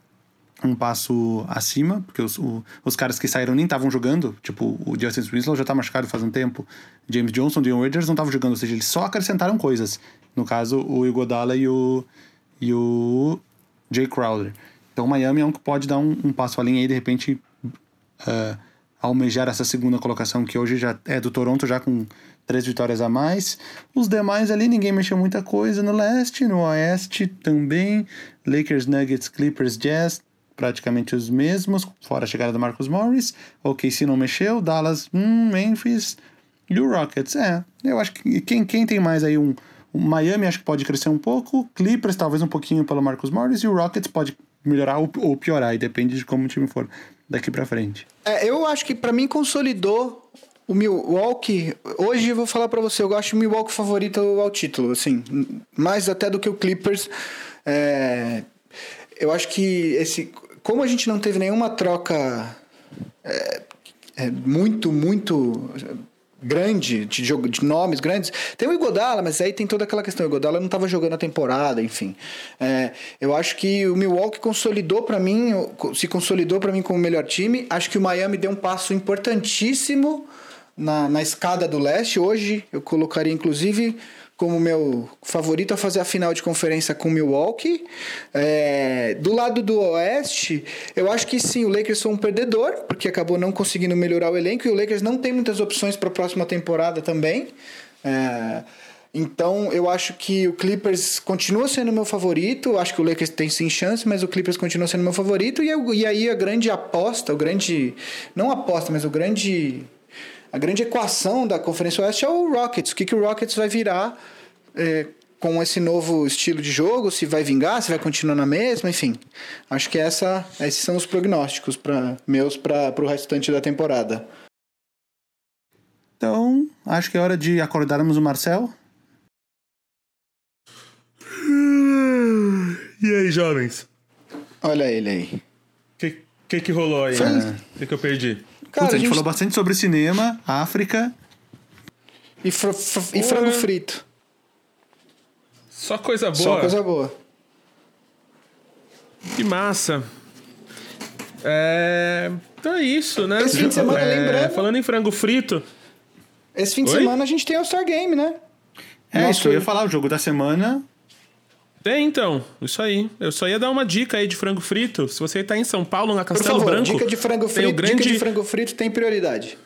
[SPEAKER 2] um passo acima, porque os, o, os caras que saíram nem estavam jogando, tipo, o Justin Winslow já tá machucado faz um tempo, James Johnson, Dion Waiters não estavam jogando, ou seja, eles só acrescentaram coisas. No caso, o Igodala e o, e o Jay Crowder. Então, Miami é um que pode dar um, um passo além aí, de repente, uh, almejar essa segunda colocação, que hoje já é do Toronto, já com três vitórias a mais. Os demais ali, ninguém mexeu muita coisa no leste, no oeste também. Lakers, Nuggets, Clippers, Jazz, praticamente os mesmos, fora a chegada do Marcus Morris. O KC não mexeu, Dallas, hum, Memphis e o Rockets. É, eu acho que quem, quem tem mais aí um, um Miami acho que pode crescer um pouco, Clippers talvez um pouquinho pelo Marcus Morris e o Rockets pode melhorar ou, ou piorar, e depende de como o time for daqui para frente.
[SPEAKER 3] É, eu acho que para mim consolidou o Milwaukee, hoje eu vou falar para você, eu acho o Milwaukee favorito ao título, assim, mais até do que o Clippers. É, eu acho que esse, como a gente não teve nenhuma troca é, é, muito, muito grande de jogo de nomes grandes tem o Igodala mas aí tem toda aquela questão o Igodala não estava jogando a temporada enfim é, eu acho que o Milwaukee consolidou para mim se consolidou para mim como o melhor time acho que o Miami deu um passo importantíssimo na, na escada do leste. Hoje eu colocaria, inclusive, como meu favorito a fazer a final de conferência com Milwaukee. É, do lado do Oeste, eu acho que sim, o Lakers foi um perdedor, porque acabou não conseguindo melhorar o elenco e o Lakers não tem muitas opções para a próxima temporada também. É, então eu acho que o Clippers continua sendo meu favorito. Acho que o Lakers tem sim chance, mas o Clippers continua sendo meu favorito. E, eu, e aí a grande aposta, o grande. Não aposta, mas o grande a grande equação da Conferência Oeste é o Rockets. O que, que o Rockets vai virar é, com esse novo estilo de jogo? Se vai vingar, se vai continuar na mesma, enfim. Acho que essa, esses são os prognósticos pra, meus para o restante da temporada.
[SPEAKER 2] Então, acho que é hora de acordarmos o Marcel.
[SPEAKER 1] E aí, jovens?
[SPEAKER 3] Olha ele aí.
[SPEAKER 1] O que, que, que rolou aí? O que, que eu perdi?
[SPEAKER 2] Cara, Putz, a, gente a gente falou bastante sobre cinema, África.
[SPEAKER 3] E, fr fr e frango frito.
[SPEAKER 1] Só coisa boa.
[SPEAKER 3] Só coisa boa.
[SPEAKER 1] Que massa. É... Então é isso, né?
[SPEAKER 3] Esse fim de semana, é... lembrando...
[SPEAKER 1] Falando em frango frito...
[SPEAKER 3] Esse fim de Oi? semana a gente tem o Star Game, né?
[SPEAKER 2] É, Nosso... isso eu ia falar, o jogo da semana...
[SPEAKER 1] Tem, então. Isso aí. Eu só ia dar uma dica aí de frango frito. Se você está em São Paulo, na Castelo
[SPEAKER 3] favor,
[SPEAKER 1] Branco.
[SPEAKER 3] Dica de frango frito. Grande... Dica de frango frito tem prioridade.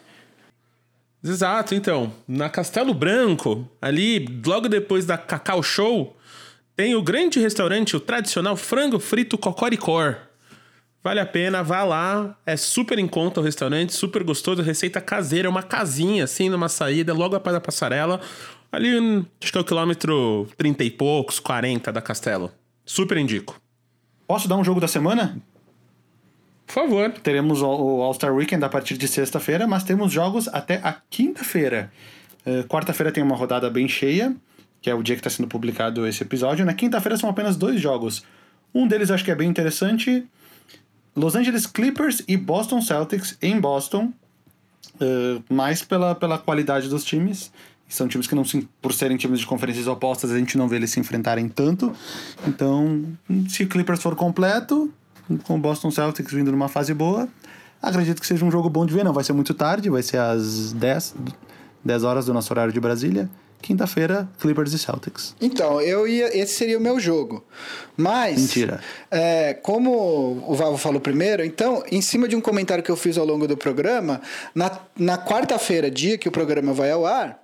[SPEAKER 1] Exato, então. Na Castelo Branco, ali, logo depois da Cacau Show, tem o grande restaurante, o tradicional frango frito Cocoricor. Vale a pena, vá lá. É super em conta o restaurante, super gostoso, receita caseira, uma casinha assim, numa saída, logo após da passarela. Ali, acho que é o quilômetro 30 e poucos, 40 da Castelo. Super indico.
[SPEAKER 2] Posso dar um jogo da semana?
[SPEAKER 1] Por favor.
[SPEAKER 2] Teremos o All-Star Weekend a partir de sexta-feira, mas temos jogos até a quinta-feira. Uh, Quarta-feira tem uma rodada bem cheia, que é o dia que está sendo publicado esse episódio. Na quinta-feira são apenas dois jogos. Um deles acho que é bem interessante. Los Angeles Clippers e Boston Celtics em Boston. Uh, mais pela, pela qualidade dos times. São times que não se, por serem times de conferências opostas, a gente não vê eles se enfrentarem tanto. Então, se Clippers for completo, com Boston Celtics vindo numa fase boa, acredito que seja um jogo bom de ver. Não vai ser muito tarde, vai ser às 10, 10 horas do nosso horário de Brasília. Quinta-feira, Clippers e Celtics.
[SPEAKER 3] Então, eu ia. Esse seria o meu jogo. Mas.
[SPEAKER 2] Mentira.
[SPEAKER 3] É, como o Vavo falou primeiro, então, em cima de um comentário que eu fiz ao longo do programa, na, na quarta-feira, dia que o programa vai ao ar,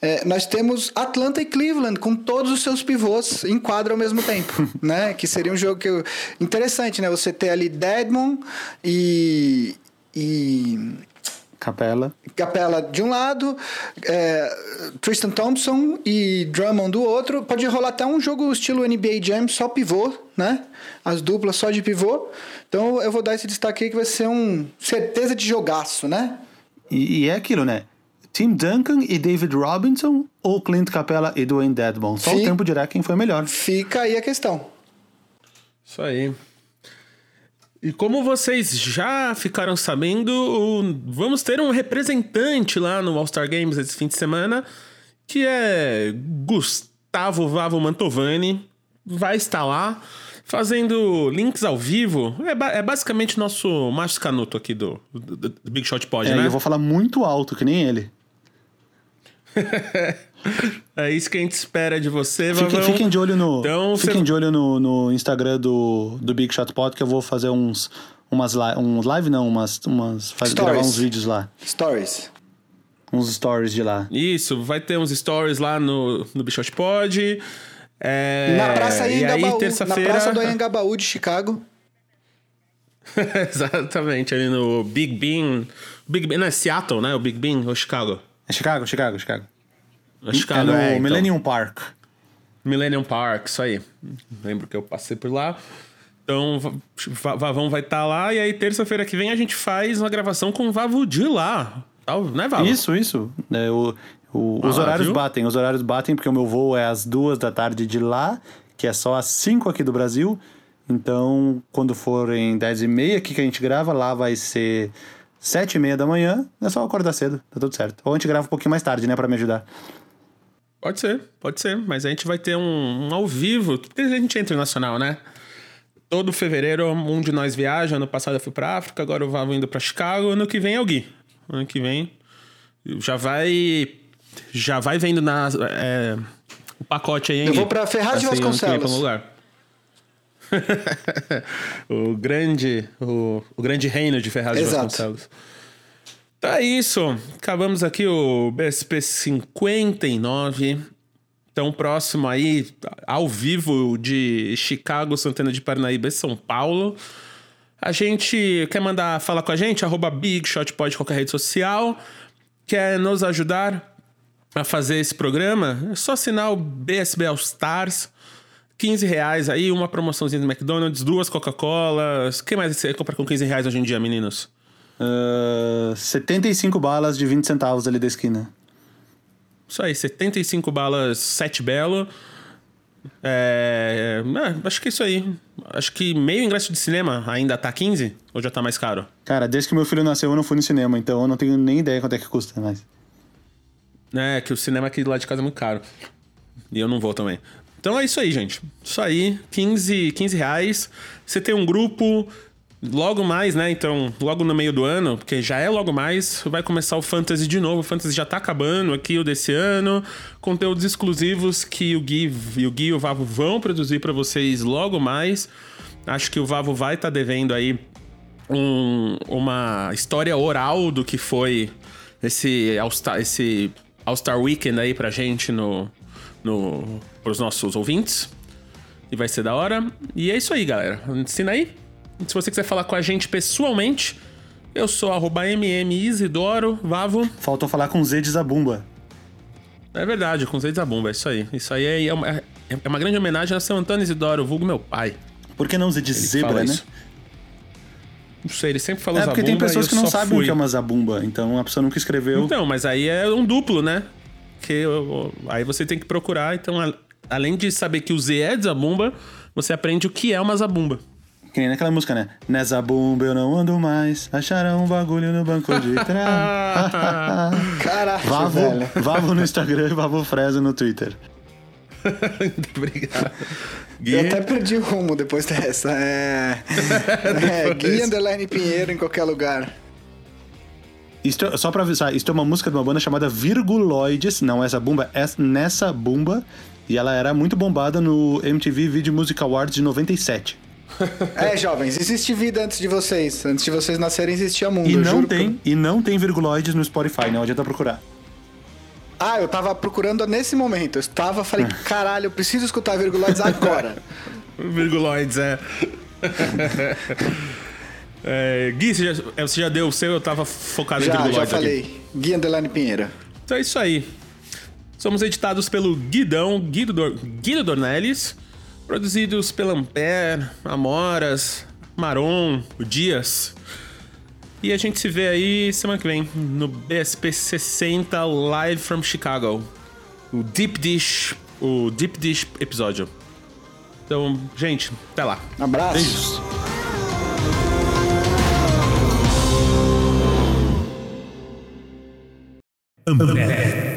[SPEAKER 3] é, nós temos Atlanta e Cleveland com todos os seus pivôs em quadra ao mesmo tempo, né? Que seria um jogo que eu... interessante, né? Você ter ali Deadmon e e
[SPEAKER 2] Capela.
[SPEAKER 3] Capela de um lado, é, Tristan Thompson e Drummond do outro. Pode rolar até um jogo estilo NBA Jam, só pivô, né? As duplas só de pivô. Então eu vou dar esse destaque aí que vai ser um certeza de jogaço, né?
[SPEAKER 2] E, e é aquilo, né? Tim Duncan e David Robinson ou Clint Capella e Dwayne Dedmon? Só Fica, o tempo dirá quem foi melhor.
[SPEAKER 3] Fica aí a questão.
[SPEAKER 1] Isso aí. E como vocês já ficaram sabendo, vamos ter um representante lá no All-Star Games esse fim de semana, que é Gustavo Vavo Mantovani. Vai estar lá fazendo links ao vivo. É, ba é basicamente nosso Márcio Canuto aqui do, do, do Big Shot Pod, é, né?
[SPEAKER 2] Eu vou falar muito alto, que nem ele.
[SPEAKER 1] é isso que a gente espera de você,
[SPEAKER 2] Fiquem, fiquem de olho no, então, fiquem você... de olho no, no Instagram do, do Big Shot Pod que eu vou fazer uns umas li um live não, umas umas faz, gravar uns vídeos lá.
[SPEAKER 3] Stories.
[SPEAKER 2] Uns stories de lá.
[SPEAKER 1] Isso, vai ter uns stories lá no no Big Shot Pod. É...
[SPEAKER 3] Na Praça Anhangabaú, na Praça do Anhangabaú de Chicago.
[SPEAKER 1] Exatamente, ali no Big Bean. Big Bean, não é Seattle, né? O Big Bean ou Chicago?
[SPEAKER 2] É Chicago, Chicago, Chicago.
[SPEAKER 1] É Chicago, é no
[SPEAKER 2] é, então. Millennium Park.
[SPEAKER 1] Millennium Park, isso aí. Lembro que eu passei por lá. Então, Vavão vai estar tá lá e aí terça-feira que vem a gente faz uma gravação com o Vavo de lá. Né, Vavo?
[SPEAKER 2] Isso, isso. É, o, o, ah, os horários viu? batem, os horários batem porque o meu voo é às duas da tarde de lá, que é só às cinco aqui do Brasil. Então, quando for em dez e meia aqui que a gente grava, lá vai ser sete e meia da manhã, é só acordar cedo, tá tudo certo. Ou a gente grava um pouquinho mais tarde, né, para me ajudar.
[SPEAKER 1] Pode ser, pode ser, mas a gente vai ter um, um ao vivo, porque a gente é internacional, né? Todo fevereiro um de nós viaja, ano passado eu fui pra África, agora eu vou indo pra Chicago, ano que vem é o Gui. Ano que vem já vai. Já vai vendo na, é, o pacote aí, hein?
[SPEAKER 3] Eu vou pra Ferraz de Vasconcelos.
[SPEAKER 1] lugar. o grande. O, o grande reino de Ferraz de
[SPEAKER 3] Exato.
[SPEAKER 1] Vasconcelos. Tá isso. Acabamos aqui o BSP 59. Então, próximo aí, ao vivo de Chicago, Santana de Parnaíba e São Paulo. A gente quer mandar falar com a gente, arroba BigShotPod, qualquer rede social. Quer nos ajudar a fazer esse programa? É só assinar o BSB All Stars. 15 reais aí, uma promoçãozinha do McDonald's, duas Coca-Colas. O que mais você compra com 15 reais hoje em dia, meninos?
[SPEAKER 2] Ah, 75 balas de 20 centavos ali da esquina.
[SPEAKER 1] Isso aí, 75 balas, 7 belo. É, é, acho que é isso aí. Acho que meio ingresso de cinema ainda tá 15? Ou já tá mais caro?
[SPEAKER 2] Cara, desde que meu filho nasceu eu não fui no cinema, então eu não tenho nem ideia quanto é que custa mais.
[SPEAKER 1] É, que o cinema aqui do lado de casa é muito caro. E eu não vou também. Então é isso aí, gente. Isso aí, 15, 15 reais. Você tem um grupo, logo mais, né? Então, logo no meio do ano, porque já é logo mais, vai começar o Fantasy de novo. O Fantasy já tá acabando aqui, o desse ano. Conteúdos exclusivos que o Gui, e o Gui o Vavo vão produzir pra vocês logo mais. Acho que o Vavo vai estar devendo aí um- uma história oral do que foi esse All-Star, esse All-Star Weekend aí pra gente no, no, pros nossos ouvintes. E vai ser da hora. E é isso aí, galera. Ensina aí. Se você quiser falar com a gente pessoalmente, eu sou arroba mmisidoro, Vavo.
[SPEAKER 2] Faltou falar com Z de Zabumba.
[SPEAKER 1] É verdade, com Zé da Bomba, é isso aí. Isso aí é uma, é uma grande homenagem a São Antônio Isidoro, vulgo meu pai.
[SPEAKER 2] Por que não Z de
[SPEAKER 1] Ele
[SPEAKER 2] zebra, né?
[SPEAKER 1] isso. Não sei, ele sempre falou
[SPEAKER 2] É porque tem
[SPEAKER 1] Zabumba
[SPEAKER 2] pessoas que não sabem o
[SPEAKER 1] fui.
[SPEAKER 2] que é uma zabumba, então a pessoa nunca escreveu.
[SPEAKER 1] Então, mas aí é um duplo, né? Que eu- aí você tem que procurar. Então, a- além de saber que o Z é de Zabumba, você aprende o que é uma Zabumba.
[SPEAKER 2] Que nem naquela música, né? Nessa bumba eu não ando mais, acharam um bagulho no banco de trás.
[SPEAKER 3] Caralho,
[SPEAKER 2] Vavo,
[SPEAKER 3] velho.
[SPEAKER 2] Vavo no Instagram e Vavo Fresa no Twitter.
[SPEAKER 1] Obrigado. Gui,
[SPEAKER 3] Eu até perdi o rumo depois dessa. É. é Gui Underline Pinheiro em qualquer lugar.
[SPEAKER 2] Isto, só pra avisar, isto é uma música de uma banda chamada Virguloides, não essa bumba, é nessa bumba. E ela era muito bombada no MTV Video Music Awards de 97.
[SPEAKER 3] É, jovens, existe vida antes de vocês. Antes de vocês nascerem existia mundo.
[SPEAKER 2] E não
[SPEAKER 3] juro
[SPEAKER 2] tem, e não tem Virguloides no Spotify, não adianta procurar.
[SPEAKER 3] Ah, eu tava procurando nesse momento. Eu estava, falei, caralho, eu preciso escutar virguloides agora.
[SPEAKER 1] Virguloides, é. É, Gui, você já, é, você já deu o seu, eu tava focado em
[SPEAKER 3] já, já
[SPEAKER 1] Virguloides aqui.
[SPEAKER 3] falei. Gui Underline Pinheiro.
[SPEAKER 1] Então é isso aí. Somos editados pelo Guidão, Guido, Dor, Guido Dornelles. Produzidos pela Ampere, Amoras, Maron, o Dias. E a gente se vê aí semana que vem no BSP 60 Live from Chicago. O Deep Dish, o Deep Dish episódio. Então, gente, até lá.
[SPEAKER 3] Abraço.
[SPEAKER 2] Beijos.
[SPEAKER 4] Ambev.